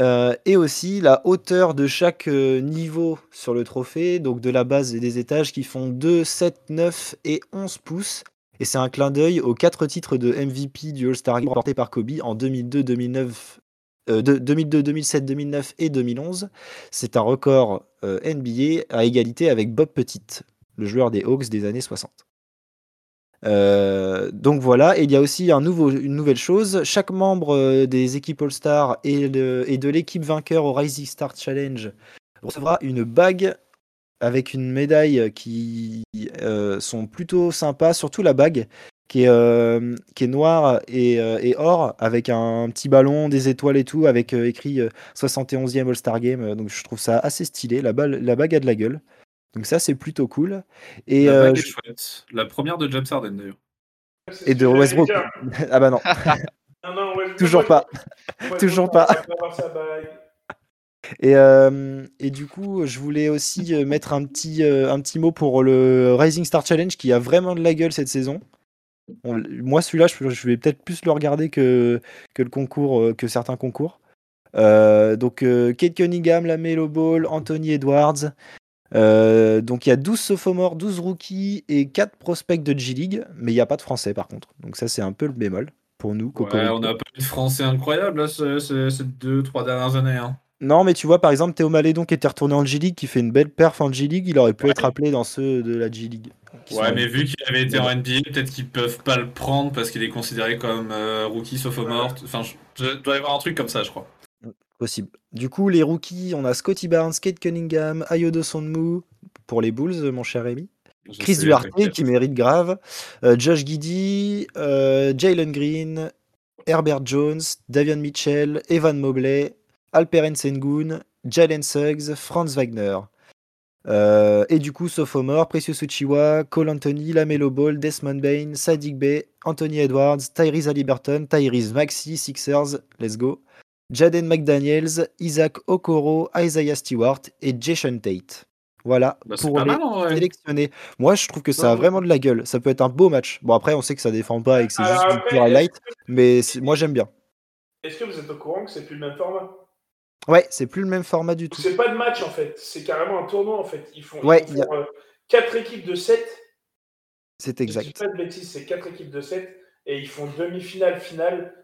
Euh, et aussi la hauteur de chaque euh, niveau sur le trophée, donc de la base et des étages qui font 2, 7, 9 et 11 pouces. Et c'est un clin d'œil aux quatre titres de MVP du All-Star Game remportés par Kobe en 2002, 2009, euh, de- 2002, 2007, 2009 et 2011. C'est un record euh, NBA à égalité avec Bob Pettit, le joueur des Hawks des années 60. Euh, donc voilà, et il y a aussi une nouvelle chose. Chaque membre euh, des équipes All-Star et, de- l'équipe vainqueur au Rising Star Challenge recevra une bague avec une médaille qui euh, sont plutôt sympas, surtout la bague qui est, noire et, or avec un petit ballon, des étoiles et tout, avec écrit euh, 71e All-Star Game. Donc je trouve ça assez stylé. La, la bague a de la gueule. Donc ça, c'est plutôt cool. Et, la euh, je-. La première de James Harden d'ailleurs. Et de Westbrook. ah bah non, Non, non, Westbrook, toujours pas. Westbrook, toujours pas. Et, euh, et du coup, je voulais aussi euh, mettre un petit, euh, un petit mot pour le Rising Star Challenge qui a vraiment de la gueule cette saison. On- moi, celui-là, je, je vais peut-être plus le regarder que, que le concours, que certains concours. Euh, donc, euh, Kate Cunningham, la Melo Ball, Anthony Edwards. Euh, donc, il y a 12 sophomores, 12 rookies et 4 prospects de G-League, mais il n'y a pas de français par contre. Donc, ça, c'est un peu le bémol pour nous. Ouais, on a pas eu de français incroyable là, ce- ce- ces deux, trois dernières années. hein. Non, mais tu vois, par exemple, Théo Malédon qui était retourné en G-League, qui fait une belle perf en G-League, il aurait pu Ouais. être appelé dans ceux de la G-League. Ouais, mais vu qu'il avait été Ouais. en NBA, peut-être qu'ils peuvent pas le prendre parce qu'il est considéré comme euh, rookie sophomore. Enfin, je, je dois y avoir un truc comme ça, je crois. Possible. Du coup, les rookies, on a Scotty Barnes, Kate Cunningham, Ayodo Sonmu pour les Bulls, mon cher. Je Chris Duarte qui mérite grave. euh, Josh Giddy, euh, Jalen Green, Herbert Jones, Davion Mitchell, Evan Mobley, Alperen Sengun, Jalen Suggs, Franz Wagner. Euh, et du coup, sophomore, Precious Uchiwa, Cole Anthony, Lamelo Ball, Desmond Bain, Sadiq Bey, Anthony Edwards, Tyrese Halliburton, Tyrese Maxey, Sixers, let's go. Jaden McDaniels, Isaac Okoro, Isaiah Stewart et Jason Tate. Voilà Bah, pour les mal sélectionnés. Moi, je trouve que ça a vraiment de la gueule. Ça peut être un beau match. Bon, après, on sait que ça défend pas et que c'est juste du pur highlight, mais moi, j'aime bien. Est-ce que vous êtes au courant que c'est plus le même format? Ouais, c'est plus le même format du tout. C'est pas de match en fait, c'est carrément un tournoi en fait. Ils font, Ouais, ils y a- font 4 équipes de 7. C'est Je dis exact. pas de bêtises, c'est 4 équipes de 7 et ils font demi-finale, finale.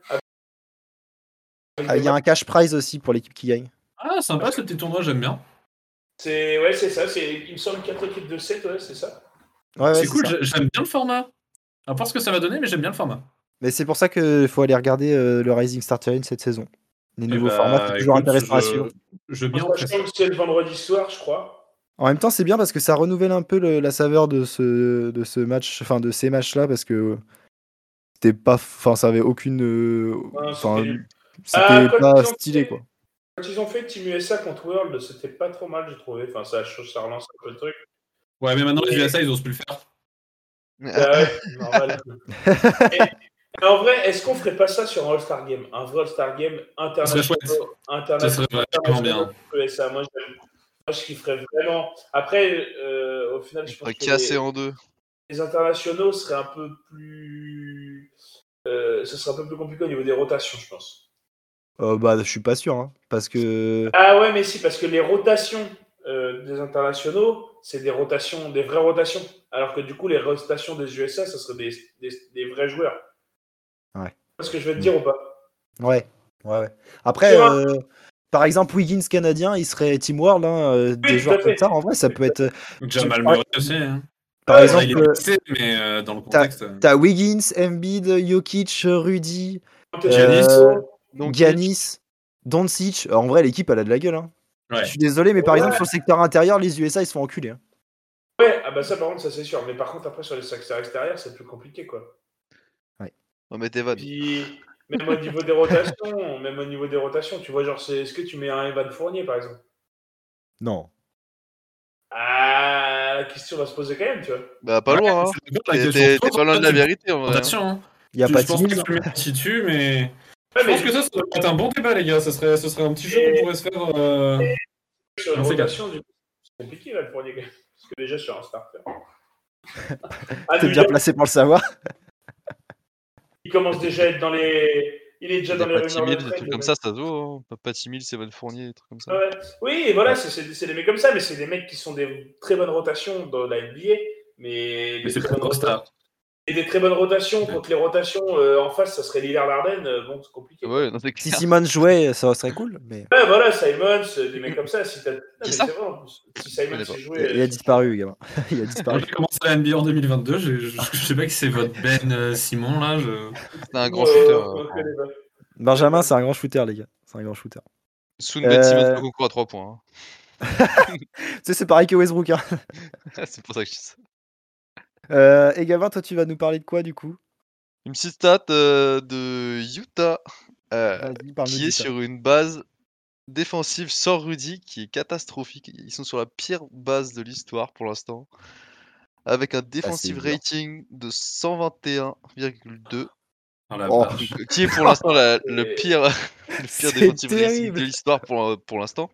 Il y a un cash prize aussi pour l'équipe qui gagne. Ah, sympa ce petit tournoi, j'aime bien. C'est ouais, c'est ça, c'est il me semble 4 équipes de 7, ouais, c'est ça. Ouais, ouais, c'est cool, j'aime bien le format. À voir ce que ça va donner, mais j'aime bien le format. Mais c'est pour ça qu'il faut aller regarder euh, le Rising Star Challenge cette saison. Les nouveaux Eh bah, formats, c'est toujours intéressant à je- suivre. Je En bien c'est le vendredi soir, je crois. En même temps, c'est bien parce que ça renouvelle un peu le- la saveur de ce, de ce match, enfin de ces matchs-là, parce que c'était pas, enfin ça avait aucune, euh, Ouais, enfin c'était Ah, quand pas ils ont stylé fait- quoi. Quand ils ont fait Team USA contre World, c'était pas trop mal, j'ai trouvé. Enfin, ça, ça relance un peu le truc. Ouais, mais maintenant, les USA, ils osent plus le faire. Ah ouais, normal. Et- et en vrai, est-ce qu'on ferait pas ça sur un All-Star Game? Un vrai All-Star Game international. chouette. Ça serait vraiment bien. USA. Moi, je kifferais vraiment. Après, euh, au final, je pense que les, en deux. les internationaux seraient un peu plus. Euh, ce serait un peu plus compliqué au niveau des rotations, je pense. Euh, bah, je suis pas sûr, hein, parce que Ah ouais, mais si, parce que les rotations euh, des internationaux, c'est des rotations, des vraies rotations. Alors que du coup, les rotations des USA, ça serait des, des, des vrais joueurs. Ouais. Tu vois ce que je veux te dire ou pas? Ouais, ouais, ouais. Après, euh, par exemple, Wiggins canadien, il serait Team World, hein, euh, des joueurs comme ça. En vrai, ça peut être. Jamal Murray aussi. hein. Par Ouais, exemple, il est euh, blessé, mais euh, dans le contexte. t'as Wiggins, Embiid, Jokic, Rudy, Giannis, euh, Donc, Giannis, Doncic. En vrai, l'équipe, elle a de la gueule. Hein. Ouais. Je suis désolé, mais par Ouais. exemple, sur le secteur intérieur, les USA, ils se font enculer. hein. Ouais, ah bah ça par contre, ça c'est sûr. Mais par contre, après sur les secteurs extérieurs, c'est plus compliqué quoi. on met Evan. Puis, même au niveau des rotations, même au niveau des rotations, tu vois, genre, c'est- est-ce que tu mets un Evan Fournier par exemple? Non. Ah, la question va se poser quand même, tu vois. Bah, pas ouais, loin, hein. T'es t'es- t'es pas loin de la vérité en vrai. hein. rotation, hein. Il n'y a Je- pas je pense de que tu mets mais Ouais, je mais pense que ça, ça être un bon débat, les gars. Ça serait, ce serait un petit jeu qu'on pourrait se faire. euh, sur rotation, du coup, c'est compliqué Evan Fournier quand même. Parce que déjà sur un starter. Ah, T'es bien York, placé pour le savoir. il commence déjà à être dans les. Il est déjà Des dans les Patty rumeurs de Mills, des trucs comme ça, ça se voit. Hein. Patty Mills, Evan Fournier, des trucs comme ça. Ouais. Oui, et voilà, c'est- c'est c'est des mecs comme ça, mais c'est des mecs qui sont des très bonnes rotations dans la NBA. Mais, Mais des c'est pas bonnes trop star. Et des très bonnes rotations contre les rotations euh, en face, ça serait Lillard Arden. euh, bon, c'est compliqué. Ouais, non, c'est Si. Simon jouait, ça serait cool. Mais Ouais, voilà, Simons, euh, des mecs comme ça. Si, t'as- non, mais ça c'est vrai, si Simons s'est joué. il a disparu, gamin. Il a disparu. j'ai commencé la NBA en 2022. Je, je, je sais pas qui c'est votre Ben euh, Simon là. Je... C'est un grand shooter. euh. Benjamin, c'est un grand shooter, les gars. C'est un grand shooter. Soon Ben Euh, Simmons au concours à 3 points. Tu sais, c'est pareil que Westbrook. Hein. hein. c'est pour ça que je dis ça. Euh, et Gavin, toi, tu vas nous parler de quoi du coup? Une petite stat euh, de Utah euh, qui est sur une base défensive sans Rudy qui est catastrophique. Ils sont sur la pire base de l'histoire pour l'instant. Avec un defensive dur. rating de 121,2. Oh, la Oh. vache. donc, Qui est pour l'instant le pire, le pire defensive rating de l'histoire pour, pour l'instant.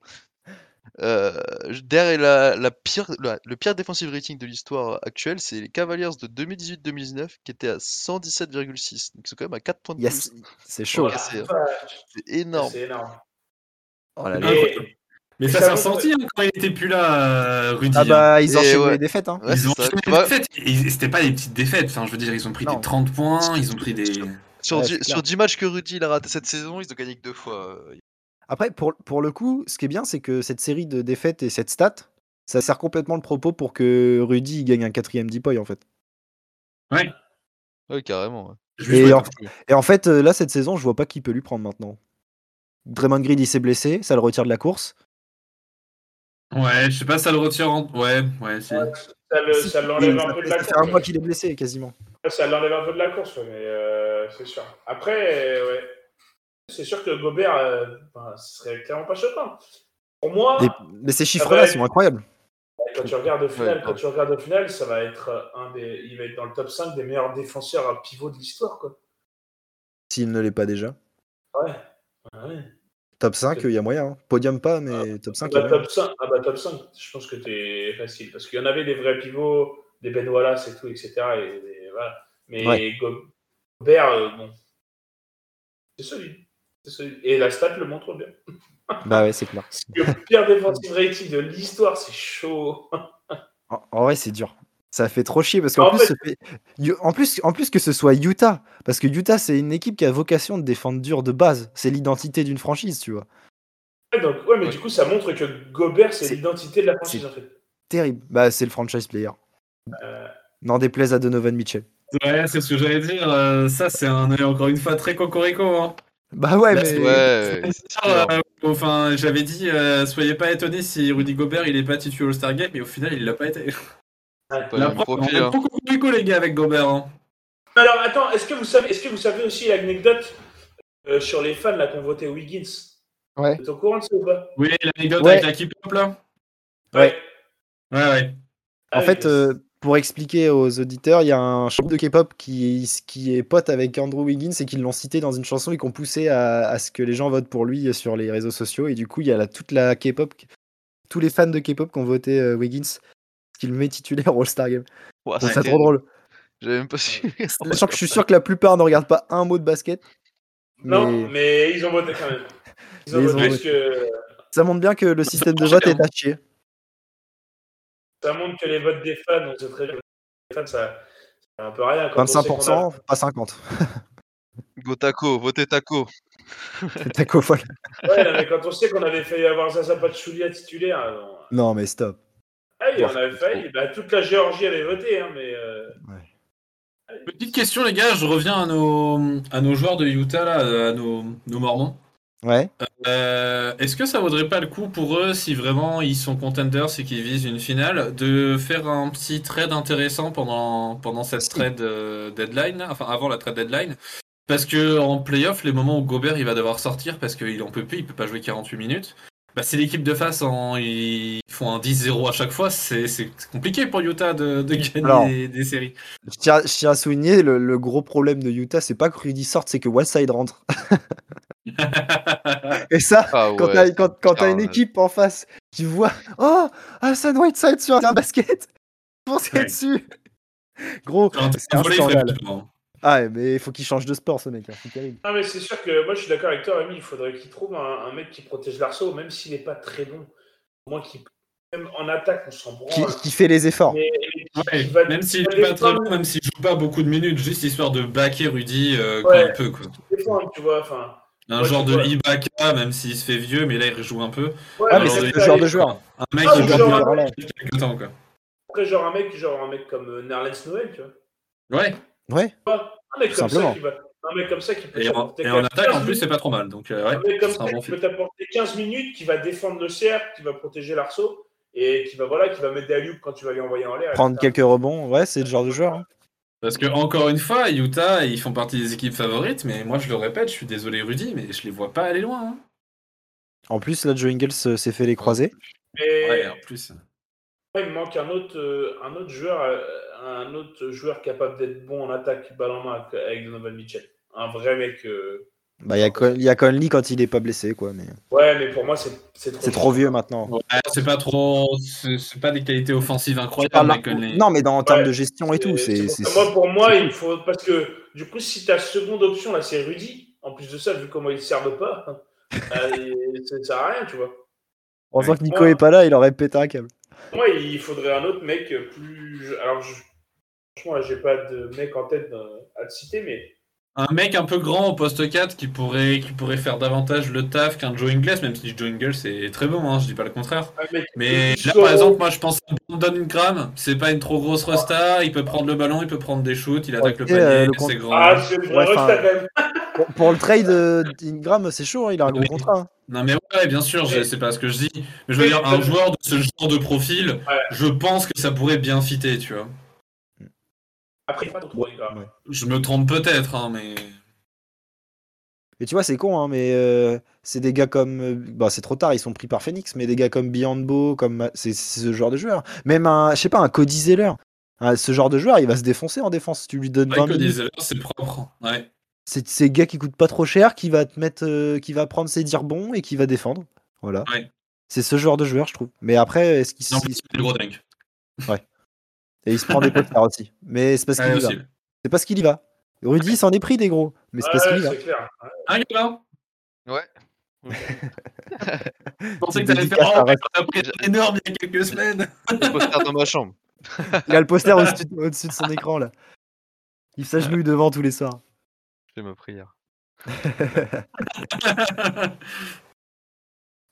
Euh, derrière la, la pire, la- le pire defensive rating de l'histoire actuelle, c'est les Cavaliers de 2018-2019 qui étaient à 117,6. Donc c'est quand même à 4 points de Yes. plus. C'est chaud. Ouais. c'est- énorme. Oh là là. Et- Mais ça s'est ressenti hein, quand il était plus là, euh, Rudy. Ah bah, ils Et enchaînent ouais. les défaites. Hein. Ouais, ils ont Tu les défaites. C'était pas des petites défaites. Enfin, je veux dire, ils ont pris Non. des 30 points, ils ont pris des. sur, Ouais, sur clair. 10 matchs que Rudy il a raté cette saison, ils ont gagné que deux fois. euh, Après, pour, pour le coup, ce qui est bien, c'est que cette série de défaites et cette stat, ça sert complètement le propos pour que Rudy il gagne un quatrième depoy en fait. Ouais. Ouais, carrément. ouais. Je Et en, et en fait, euh, là, cette saison, je vois pas qui peut lui prendre maintenant. Draymond Green, il s'est blessé, ça le retire de la course. Ouais, je sais pas, ça le retire en. Ouais, ouais, c'est. Ouais, ça le- Si, ça l'enlève un peu de la ça fait un mois course. qu'il est blessé, quasiment. Ça l'enlève un peu de la course, ouais, mais euh, c'est sûr. Après, euh, ouais. C'est sûr que Gobert, euh, ben, ce serait clairement pas choquant. Pour moi, mais ces chiffres-là ouais. sont incroyables. quand tu regardes au final, Ouais, quand tu regardes au final, ça va être un des, il va être dans le top 5 des meilleurs défenseurs à pivot de l'histoire, quoi. S'il ne l'est pas déjà. Ouais. ouais. Top 5, il y a moyen. hein. Podium pas, mais top 5, il y a Bah, top 5, ah bah, top 5, je pense que t'es facile. Parce qu'il y en avait des vrais pivots, des Ben Wallace et tout, etc. Et, et voilà. Mais Gobert, euh, bon. C'est solide. Et la stat le montre bien. Bah ouais, c'est clair. Le pire defensive rating de l'histoire, c'est chaud. En, en vrai, c'est dur. Ça fait trop chier parce qu'en En plus, fait- en plus, en plus que ce soit Utah, parce que Utah, c'est une équipe qui a vocation de défendre dur de base. C'est l'identité d'une franchise, tu vois. Ouais, donc, ouais, mais Ouais. du coup, ça montre que Gobert, c'est l'identité de la franchise, en fait. Terrible. Bah, c'est le franchise player. Euh, N'en déplaise à Donovan Mitchell. Ouais, c'est ce que j'allais dire. euh, ça, c'est un œil encore une fois très cocorico. Hein. Bah ouais, mais. c'est- Ouais, sûr. Euh, enfin, j'avais dit, euh, soyez pas étonnés si Rudy Gobert il est pas titulaire All-Star Game, mais au final, il l'a pas été. ouais. La même preuve, profil, on est hein. cocorico, les gars, avec Gobert. hein. Alors, attends, est-ce que vous savez, est-ce que vous savez aussi l'anecdote euh, sur les fans là qui ont voté Wiggins? Ouais. Vous êtes au courant de ça ou pas? Oui, l'anecdote Ouais. avec la keep-up là Ouais. Ouais, ouais. Ah En oui, fait, euh, pour expliquer aux auditeurs, il y a un groupe de K-pop qui, qui est pote avec Andrew Wiggins et qui l'ont cité dans une chanson et qui ont poussé à, à ce que les gens votent pour lui sur les réseaux sociaux. Et du coup, il y a la- toute la K-pop, tous les fans de K-pop qui ont voté euh, Wiggins, qui le met titulaire au All-Star Game. C'est ça trop drôle. J'avais même pas su. Sachant que je suis sûr que la plupart ne regardent pas un mot de basket. Non, mais mais ils ont voté quand même. Ils ont Mais ils voté ont parce que ça montre bien que le système de vote est à chier. Ça montre que les votes des fans, on sait très bien que les fans, ça, ça un peu rien. Quand on sait qu'on a- 25%, pas 50. Go Taco, votez Taco. Quoi folle Ouais, non, mais quand on sait qu'on avait fait avoir Zaza Pachulia titulaire, alors, Non, mais stop. Ah, en avait failli. Bah, toute la Géorgie avait voté, hein, mais. euh, Petite question, les gars, je reviens à nos, à nos joueurs de Utah, là, à nos, nos Mormons. Ouais. Euh, Est-ce que ça vaudrait pas le coup pour eux, si vraiment ils sont contenders et qu'ils visent une finale, de faire un petit trade intéressant pendant, pendant cette trade euh, deadline, enfin avant la trade deadline? Parce que en playoff, les moments où Gobert il va devoir sortir parce qu'il en peut plus, il peut pas jouer 48 minutes. Bah, si l'équipe de face en, ils font un 10-0 à chaque fois, c'est c'est compliqué pour Utah de, de gagner Alors. des, des séries. Je tiens, je tiens à souligner, le, le gros problème de Utah, c'est pas que Rudy sorte, c'est que Westside rentre. Et ça, Ah quand ouais, t'as c'est quand, quand t'as une équipe en face qui voit Oh, Hassan Whiteside sur un basket Foncez Ouais. dessus? Gros, Quand c'est un volé, il fait scandale. peur. Ah, mais il faut qu'il change de sport, ce mec, hein, c'est terrible. Non, mais c'est sûr que moi, je suis d'accord avec toi, Rémi. Il faudrait qu'il trouve un, un mec qui protège l'arceau, même s'il n'est pas très bon. Au moins, qu'il même en attaque, on s'en Qui, branle. qui fait les efforts. Mais- mais qui Ouais, va- même s'il qui va est pas très bon, même s'il joue pas beaucoup de minutes, juste histoire de baquer Rudy euh, quand Ouais. il peut. Quoi. défendre, tu vois. Enfin, Un Ouais, genre de vois. Ibaka, même s'il se fait vieux, mais là il joue un peu. ouais, Ah, mais genre c'est de- ce genre de joueur. Un mec Ah, qui ou joue un- mec- quelques temps. Quoi. après, genre un mec, genre un mec comme euh, Nerlens Noël, tu vois. Ouais, Ouais, Un mec Tout comme simplement. ça qui va. Un mec comme ça qui peut et en, t'apporter et en attaque en 15 plus, c'est pas trop mal. Donc, euh, ouais, Un mec comme c'est un ça bon qui peut t'apporter 15 minutes, qui va défendre le cercle, qui va protéger l'arceau, et qui va, voilà, qui va mettre des alley quand tu vas les envoyer en l'air. prendre quelques rebonds, ouais, c'est le genre de joueur. hein. Parce que, encore une fois, Utah, ils font partie des équipes favorites, mais moi je le répète, je suis désolé Rudy, mais je les vois pas aller loin. hein. En plus, là, Joe Ingles euh, s'est fait les croisés. Mais Ouais, en plus. il me manque un autre, euh, un autre joueur, euh, un autre joueur capable d'être bon en attaque, balle en main avec- avec Donovan Mitchell. Un vrai mec. euh, Bah, il y a Con- y a Conley quand il est pas blessé, quoi. Mais Ouais, mais pour moi, c'est c'est trop. c'est trop vieux maintenant. Ouais, c'est pas trop. C'est pas des qualités offensives incroyables, là- Conley. Non, mais dans, en termes Ouais, de gestion et tout, c'est. Moi, pour moi, il faut. Parce que du coup, si ta seconde option, là, c'est Rudy, en plus de ça, vu comment il ne serve pas, il- ça sert à rien, tu vois. Ouais. que Nico est pas là, il aurait pété un câble. Moi, il faudrait un autre mec plus. Alors, je... franchement, j'ai pas de mec en tête euh, à te citer, mais. Un mec un peu grand au poste 4 qui pourrait, qui pourrait faire davantage le taf qu'un Joe Ingles, même si Joe Ingles est très bon, hein, je dis pas le contraire. Mais là, par exemple, moi je pense à Brandon Ingram, c'est pas une trop grosse resta, il peut prendre le ballon, il peut prendre des shoots, il attaque le panier, euh, le c'est grand. Ah, Ouais. Pour, pour le trade d'Ingram, c'est chaud, hein, il a un gros contrat. hein. Non mais ouais, bien sûr, c'est pas ce que je dis. Mais je veux dire, un joueur de ce genre de profil, Ouais. je pense que ça pourrait bien fitter, tu vois. Après, pas. Ouais. Je me trompe peut-être, hein, mais... Et tu vois, c'est con, hein, mais euh, c'est des gars comme. euh, bah, c'est trop tard, ils sont pris par Phoenix, mais des gars comme Bianbo, comme. C'est c'est ce genre de joueur. Même un, je sais pas, un Cody Zeller. Hein, ce genre de joueur, il va se défoncer en défense. Tu lui donnes Ouais, 20 que minutes. des erreurs, c'est propre. Ouais. C'est le gars qui coûte pas trop cher, qui va te mettre, euh, qui va prendre ses dires bons et qui va défendre. Voilà. Ouais. C'est ce genre de joueur, je trouve. Mais après, est-ce qu'il c'est le gros dingue. Et il se prend des posters aussi. Mais c'est parce qu'il Ouais, y va. C'est parce qu'il y va. Rudy s'en est pris des gros, mais c'est parce qu'il y va. clair. Un gars Ouais. Je pensais que t'allais faire oh, Rest- on a pris un énorme il y a quelques semaines. Le poster dans ma chambre. Il a le poster au-dessus de, au-dessus de son écran là. Il s'agenouille devant tous les soirs. J'ai ma prière.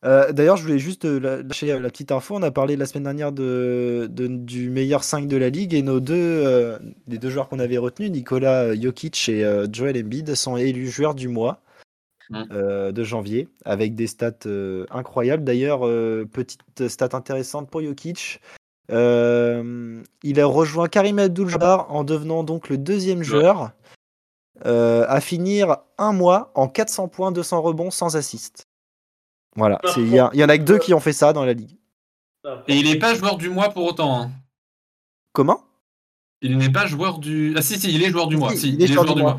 Euh, D'ailleurs, je voulais juste euh, la- lâcher la petite info. On a parlé la semaine dernière de, de- du meilleur 5 de la ligue et nos deux, euh, les deux joueurs qu'on avait retenus, Nicolas Jokic et euh, Joel Embiid, sont élus joueurs du mois Mm. euh, de janvier avec des stats euh, incroyables. D'ailleurs, euh, petite stat intéressante pour Jokic. euh, il a rejoint Karim Abdul-Jabbar en devenant donc le deuxième joueur euh, à finir un mois en 400 points, 200 rebonds sans assist. Voilà, c'est- il y, a- il y en a que deux qui ont fait ça dans la ligue. Et il n'est pas joueur du mois pour autant. hein. Comment? Il n'est pas joueur du. Ah si, si, il est joueur du mois. Si, Si, il est joueur du mois.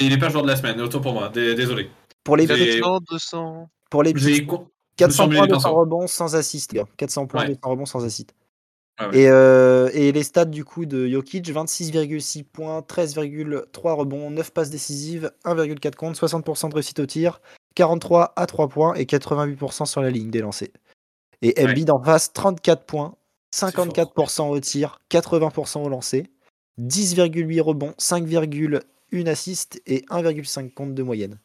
Il n'est pas joueur de la semaine, autant pour moi. Dé- Désolé. Pour les J'ai- petits, 200, 200. pour les J'ai petits, con- 400 me suis points, emmêlé 200 pinceaux. rebonds sans assist, gars. 400 points. 200 rebonds sans assist. Ah ouais. Et, euh, et les stats du coup de Jokic 26,6 points, 13,3 rebonds, 9 passes décisives, 1,4 comptes, 60% de réussite au tir, 43 à 3 points et 88% sur la ligne des lancers. Et Ouais. Embiid en face 34 points, fort. 54% au tir, 80% au lancer, 10,8 rebonds, 5,1 assists et 1,5 comptes de moyenne.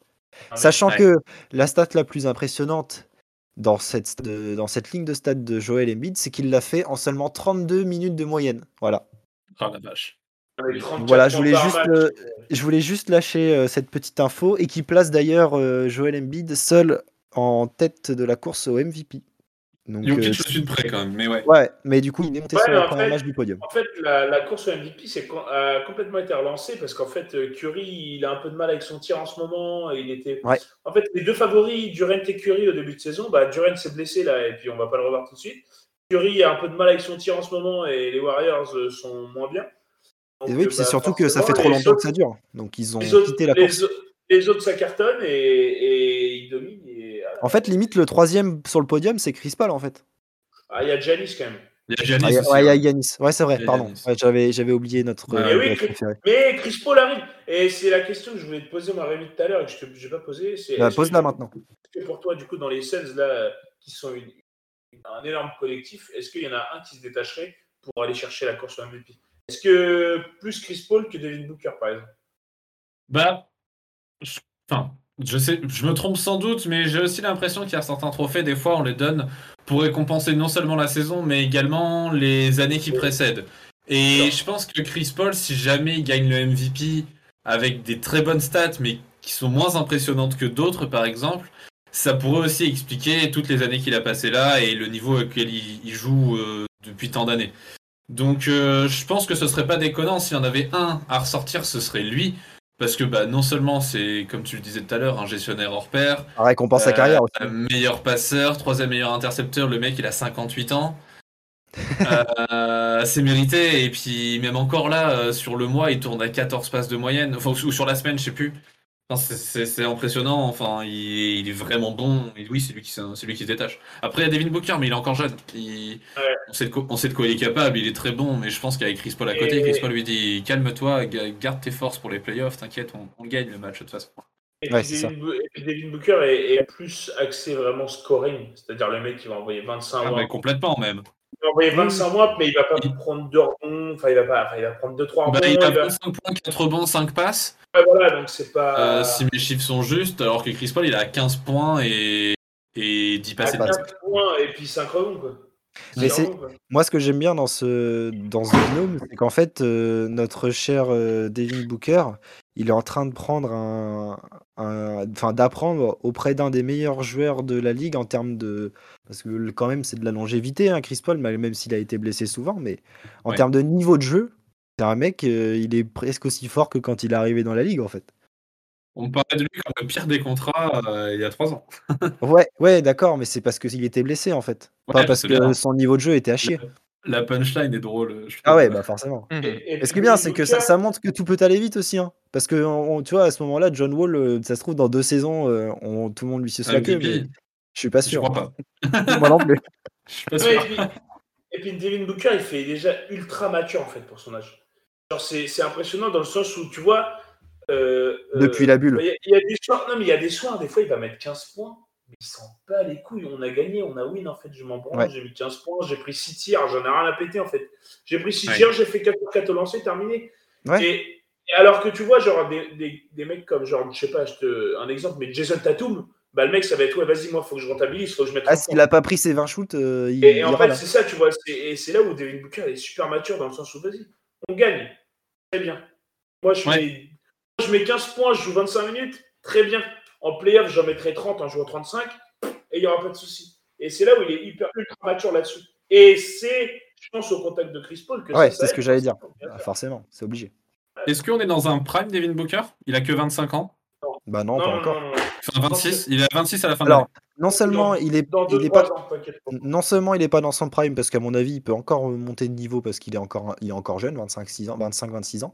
Ah, Sachant ouais. que la stat la plus impressionnante, dans cette, dans cette ligne de stade de Joel Embiid, c'est qu'il l'a fait en seulement 32 minutes de moyenne. Voilà. Oh la vache. Voilà, je voulais, juste, euh, je voulais juste lâcher euh, cette petite info et qui place d'ailleurs euh, Joel Embiid seul en tête de la course au MVP. Donc, Jokic, je suis de près quand même, mais ouais. Ouais, mais du coup, il est monté sur le premier match du podium. En fait, la, course au MVP c'est a complètement été relancée parce qu'en fait, Curry, il a un peu de mal avec son tir en ce moment. Il était... En fait, les deux favoris, Durant et Curry, au début de saison, bah, Durant s'est blessé là, et puis on va pas le revoir tout de suite. Curry a un peu de mal avec son tir en ce moment et les Warriors sont moins bien et oui, c'est bah, surtout que ça fait trop longtemps que ça dure. Donc ils ont quitté la course. Les, autres, ça cartonne et, ils dominent. En fait, limite, le troisième sur le podium, c'est Chris Paul, en fait. Ah, il y a Janis quand même. Il y a Janis. Ah, ouais, il y a Yanis. Ouais, c'est vrai, pardon. j'avais, j'avais oublié notre. Euh, mais, oui, mais Chris Paul arrive. Et c'est la question que je voulais te poser, ma Rémi, tout à l'heure, et que je n'ai pas posée. Bah, pose-la maintenant. Est-ce que pour toi, du coup, dans les Suns, là, qui sont un énorme collectif, est-ce qu'il y en a un qui se détacherait pour aller chercher la course au MVP est-ce que plus Chris Paul que Devin Booker, par exemple? Bah, je, enfin, je sais, je me trompe sans doute, mais j'ai aussi l'impression qu'il y a certains trophées, des fois, on les donne pour récompenser non seulement la saison, mais également les années qui précèdent. Et je pense que Chris Paul, si jamais il gagne le MVP avec des très bonnes stats, mais qui sont moins impressionnantes que d'autres, par exemple, ça pourrait aussi expliquer toutes les années qu'il a passées là et le niveau auquel il, joue euh, depuis tant d'années. Donc euh, je pense que ce serait pas déconnant s'il y en avait un à ressortir, ce serait lui. Parce que bah, non seulement c'est, comme tu le disais tout à l'heure, un gestionnaire hors pair. Un récompense sa carrière aussi. Un meilleur passeur, troisième meilleur intercepteur, le mec il a 58 ans. euh, c'est mérité. Et puis même encore là, euh, sur le mois, il tourne à 14 passes de moyenne. Enfin, ou sur la semaine, je sais plus. C'est impressionnant. Enfin, il, est vraiment bon. Et oui, c'est lui, qui, lui qui se détache. Après, il y a Devin Booker, mais il est encore jeune. on, sait de quoi, on, sait de quoi, il est capable. Il est très bon. Mais je pense qu'avec Chris Paul à côté, Chris Paul lui dit calme-toi, garde tes forces pour les playoffs. T'inquiète, on, gagne le match de toute façon. Et, puis, Devin, Booker est, plus axé vraiment scoring. C'est-à-dire le mec qui va envoyer 25 ah, complètement même. Il va envoyer 25 mois, mais il va pas prendre 2 rebonds. Enfin, il va, pas, enfin, il va prendre 2-3 bah, rebonds. il va 25 points, 4 rebonds, 5 passes voilà, donc c'est pas. Euh, si mes chiffres sont justes, alors que Chris Paul il a 15 points et, et 10 passes. 15 points et puis 5 rebonds quoi. Mais c'est moi ce que j'aime bien dans ce dans ce binôme, c'est qu'en fait euh, notre cher euh, Devin Booker, il est en train de prendre un, enfin d'apprendre auprès d'un des meilleurs joueurs de la ligue en termes de parce que quand même c'est de la longévité, hein, Chris Paul, même s'il a été blessé souvent, mais en termes de niveau de jeu, c'est un mec, euh, il est presque aussi fort que quand il est arrivé dans la ligue, en fait. On parlait de lui comme le pire des contrats euh, il y a trois ans. ouais, ouais, d'accord, mais c'est parce qu'il était blessé, en fait. Pas parce que son niveau de jeu était à chier. La punchline est drôle. ah ouais, bah forcément. Et, ce qui est bien, c'est que ça, montre que tout peut aller vite aussi. Hein. Parce que, tu vois, à ce moment-là, John Wall, euh, ça se trouve, dans deux saisons, on, tout le monde lui la queue, mais je suis pas sûr. Je crois pas. Moi non plus. Je suis pas sûr. et, puis, Devin Booker, il fait déjà ultra mature, en fait, pour son âge c'est impressionnant dans le sens où, tu vois. Euh, euh, Depuis la bulle. Il y, a des soirs, non, mais il y a des soirs, des fois, il va mettre 15 points, mais il sent pas les couilles. On a gagné, on a win, en fait. Je m'en branle, j'ai mis 15 points, j'ai pris 6 tirs, j'en ai rien à péter, en fait. J'ai pris 6 tirs, j'ai fait 4 pour 4 au lancer, terminé. Et, alors que tu vois, genre, des, des, mecs comme, genre, je sais pas, je te, un exemple, mais Jason Tatum, bah, le mec, ça va être, ouais, vas-y, moi, il faut que je rentabilise, faut que je mette. Ah, s'il a pas pris ses 20 shoots, euh, il. Et, en fait, c'est ça, tu vois, et c'est là où Devin Booker est super mature dans le sens où, vas-y, on gagne. Très bien. Moi, je, mets, je mets 15 points, je joue 25 minutes. Très bien. En playoff, j'en mettrai 30 en jouant 35 et il n'y aura pas de souci. Et c'est là où il est hyper ultra mature là-dessus. Et c'est, je pense, au contact de Chris Paul que Ouais, c'est ce que j'allais dire. Ah, forcément, c'est obligé. Est-ce qu'on est dans un prime Devin Booker? Il a que 25 ans? Bah non, pas encore. Enfin, 26, il est à 26 à la fin de l'année. Non seulement il est, il est pas, non seulement il est pas dans son prime parce qu'à mon avis il peut encore monter de niveau parce qu'il est encore, il est encore jeune, 25, 6 ans, 25, 26 ans,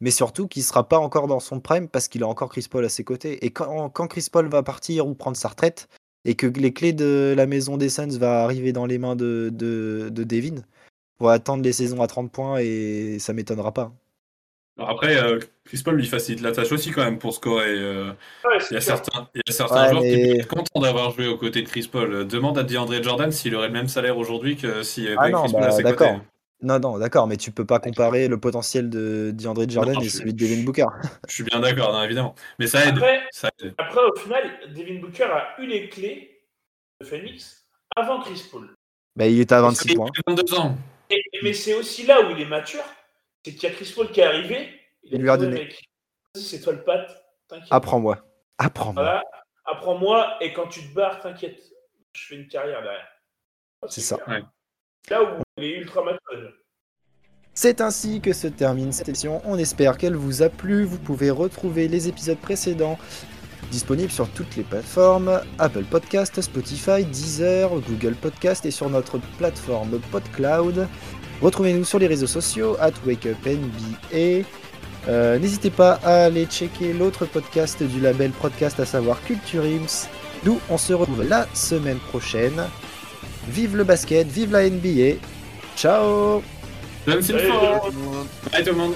mais surtout qu'il sera pas encore dans son prime parce qu'il a encore Chris Paul à ses côtés. Et quand, quand Chris Paul va partir ou prendre sa retraite et que les clés de la maison des Suns va arriver dans les mains de, de, de Devin, on va attendre les saisons à 30 points et ça m'étonnera pas. Après, euh, Chris Paul lui facilite la tâche aussi quand même pour scorer. Euh, il, y a certains, il y a certains joueurs qui peuvent être contents d'avoir joué aux côtés de Chris Paul. Demande à DeAndre Jordan s'il aurait le même salaire aujourd'hui que s'il n'y avait ah pas Chris Paul à bah, ses côtés. Non, non, d'accord, mais tu peux pas comparer le potentiel de DeAndre Jordan et celui de Devin Booker. Je suis bien d'accord, évidemment. Mais ça aide, après, Après, au final, Devin Booker a eu les clés Phoenix avant Chris Paul. Bah, il est à 26 points. 22 ans. Et- mais c'est aussi là où il est mature, c'est qu'il y a Chris Paul qui est arrivé. Il lui a donné. mec, vas-y, c'est toi le pat, t'inquiète. Apprends-moi. Apprends-moi. Voilà, apprends-moi et quand tu te barres, t'inquiète. Je fais une carrière derrière. C'est ça. Ouais. Là où ultra. C'est ainsi que se termine cette émission. On espère qu'elle vous a plu. Vous pouvez retrouver les épisodes précédents disponibles sur toutes les plateformes Apple Podcast, Spotify, Deezer, Google Podcast et sur notre plateforme PodCloud. Retrouvez-nous sur les réseaux sociaux at WakeUpNBA. Euh, N'hésitez pas à aller checker l'autre podcast du label podcast, à savoir Culture Ims. Nous, on se retrouve la semaine prochaine. Vive le basket, vive la NBA. Ciao Salut, tout le monde. Bye tout le monde.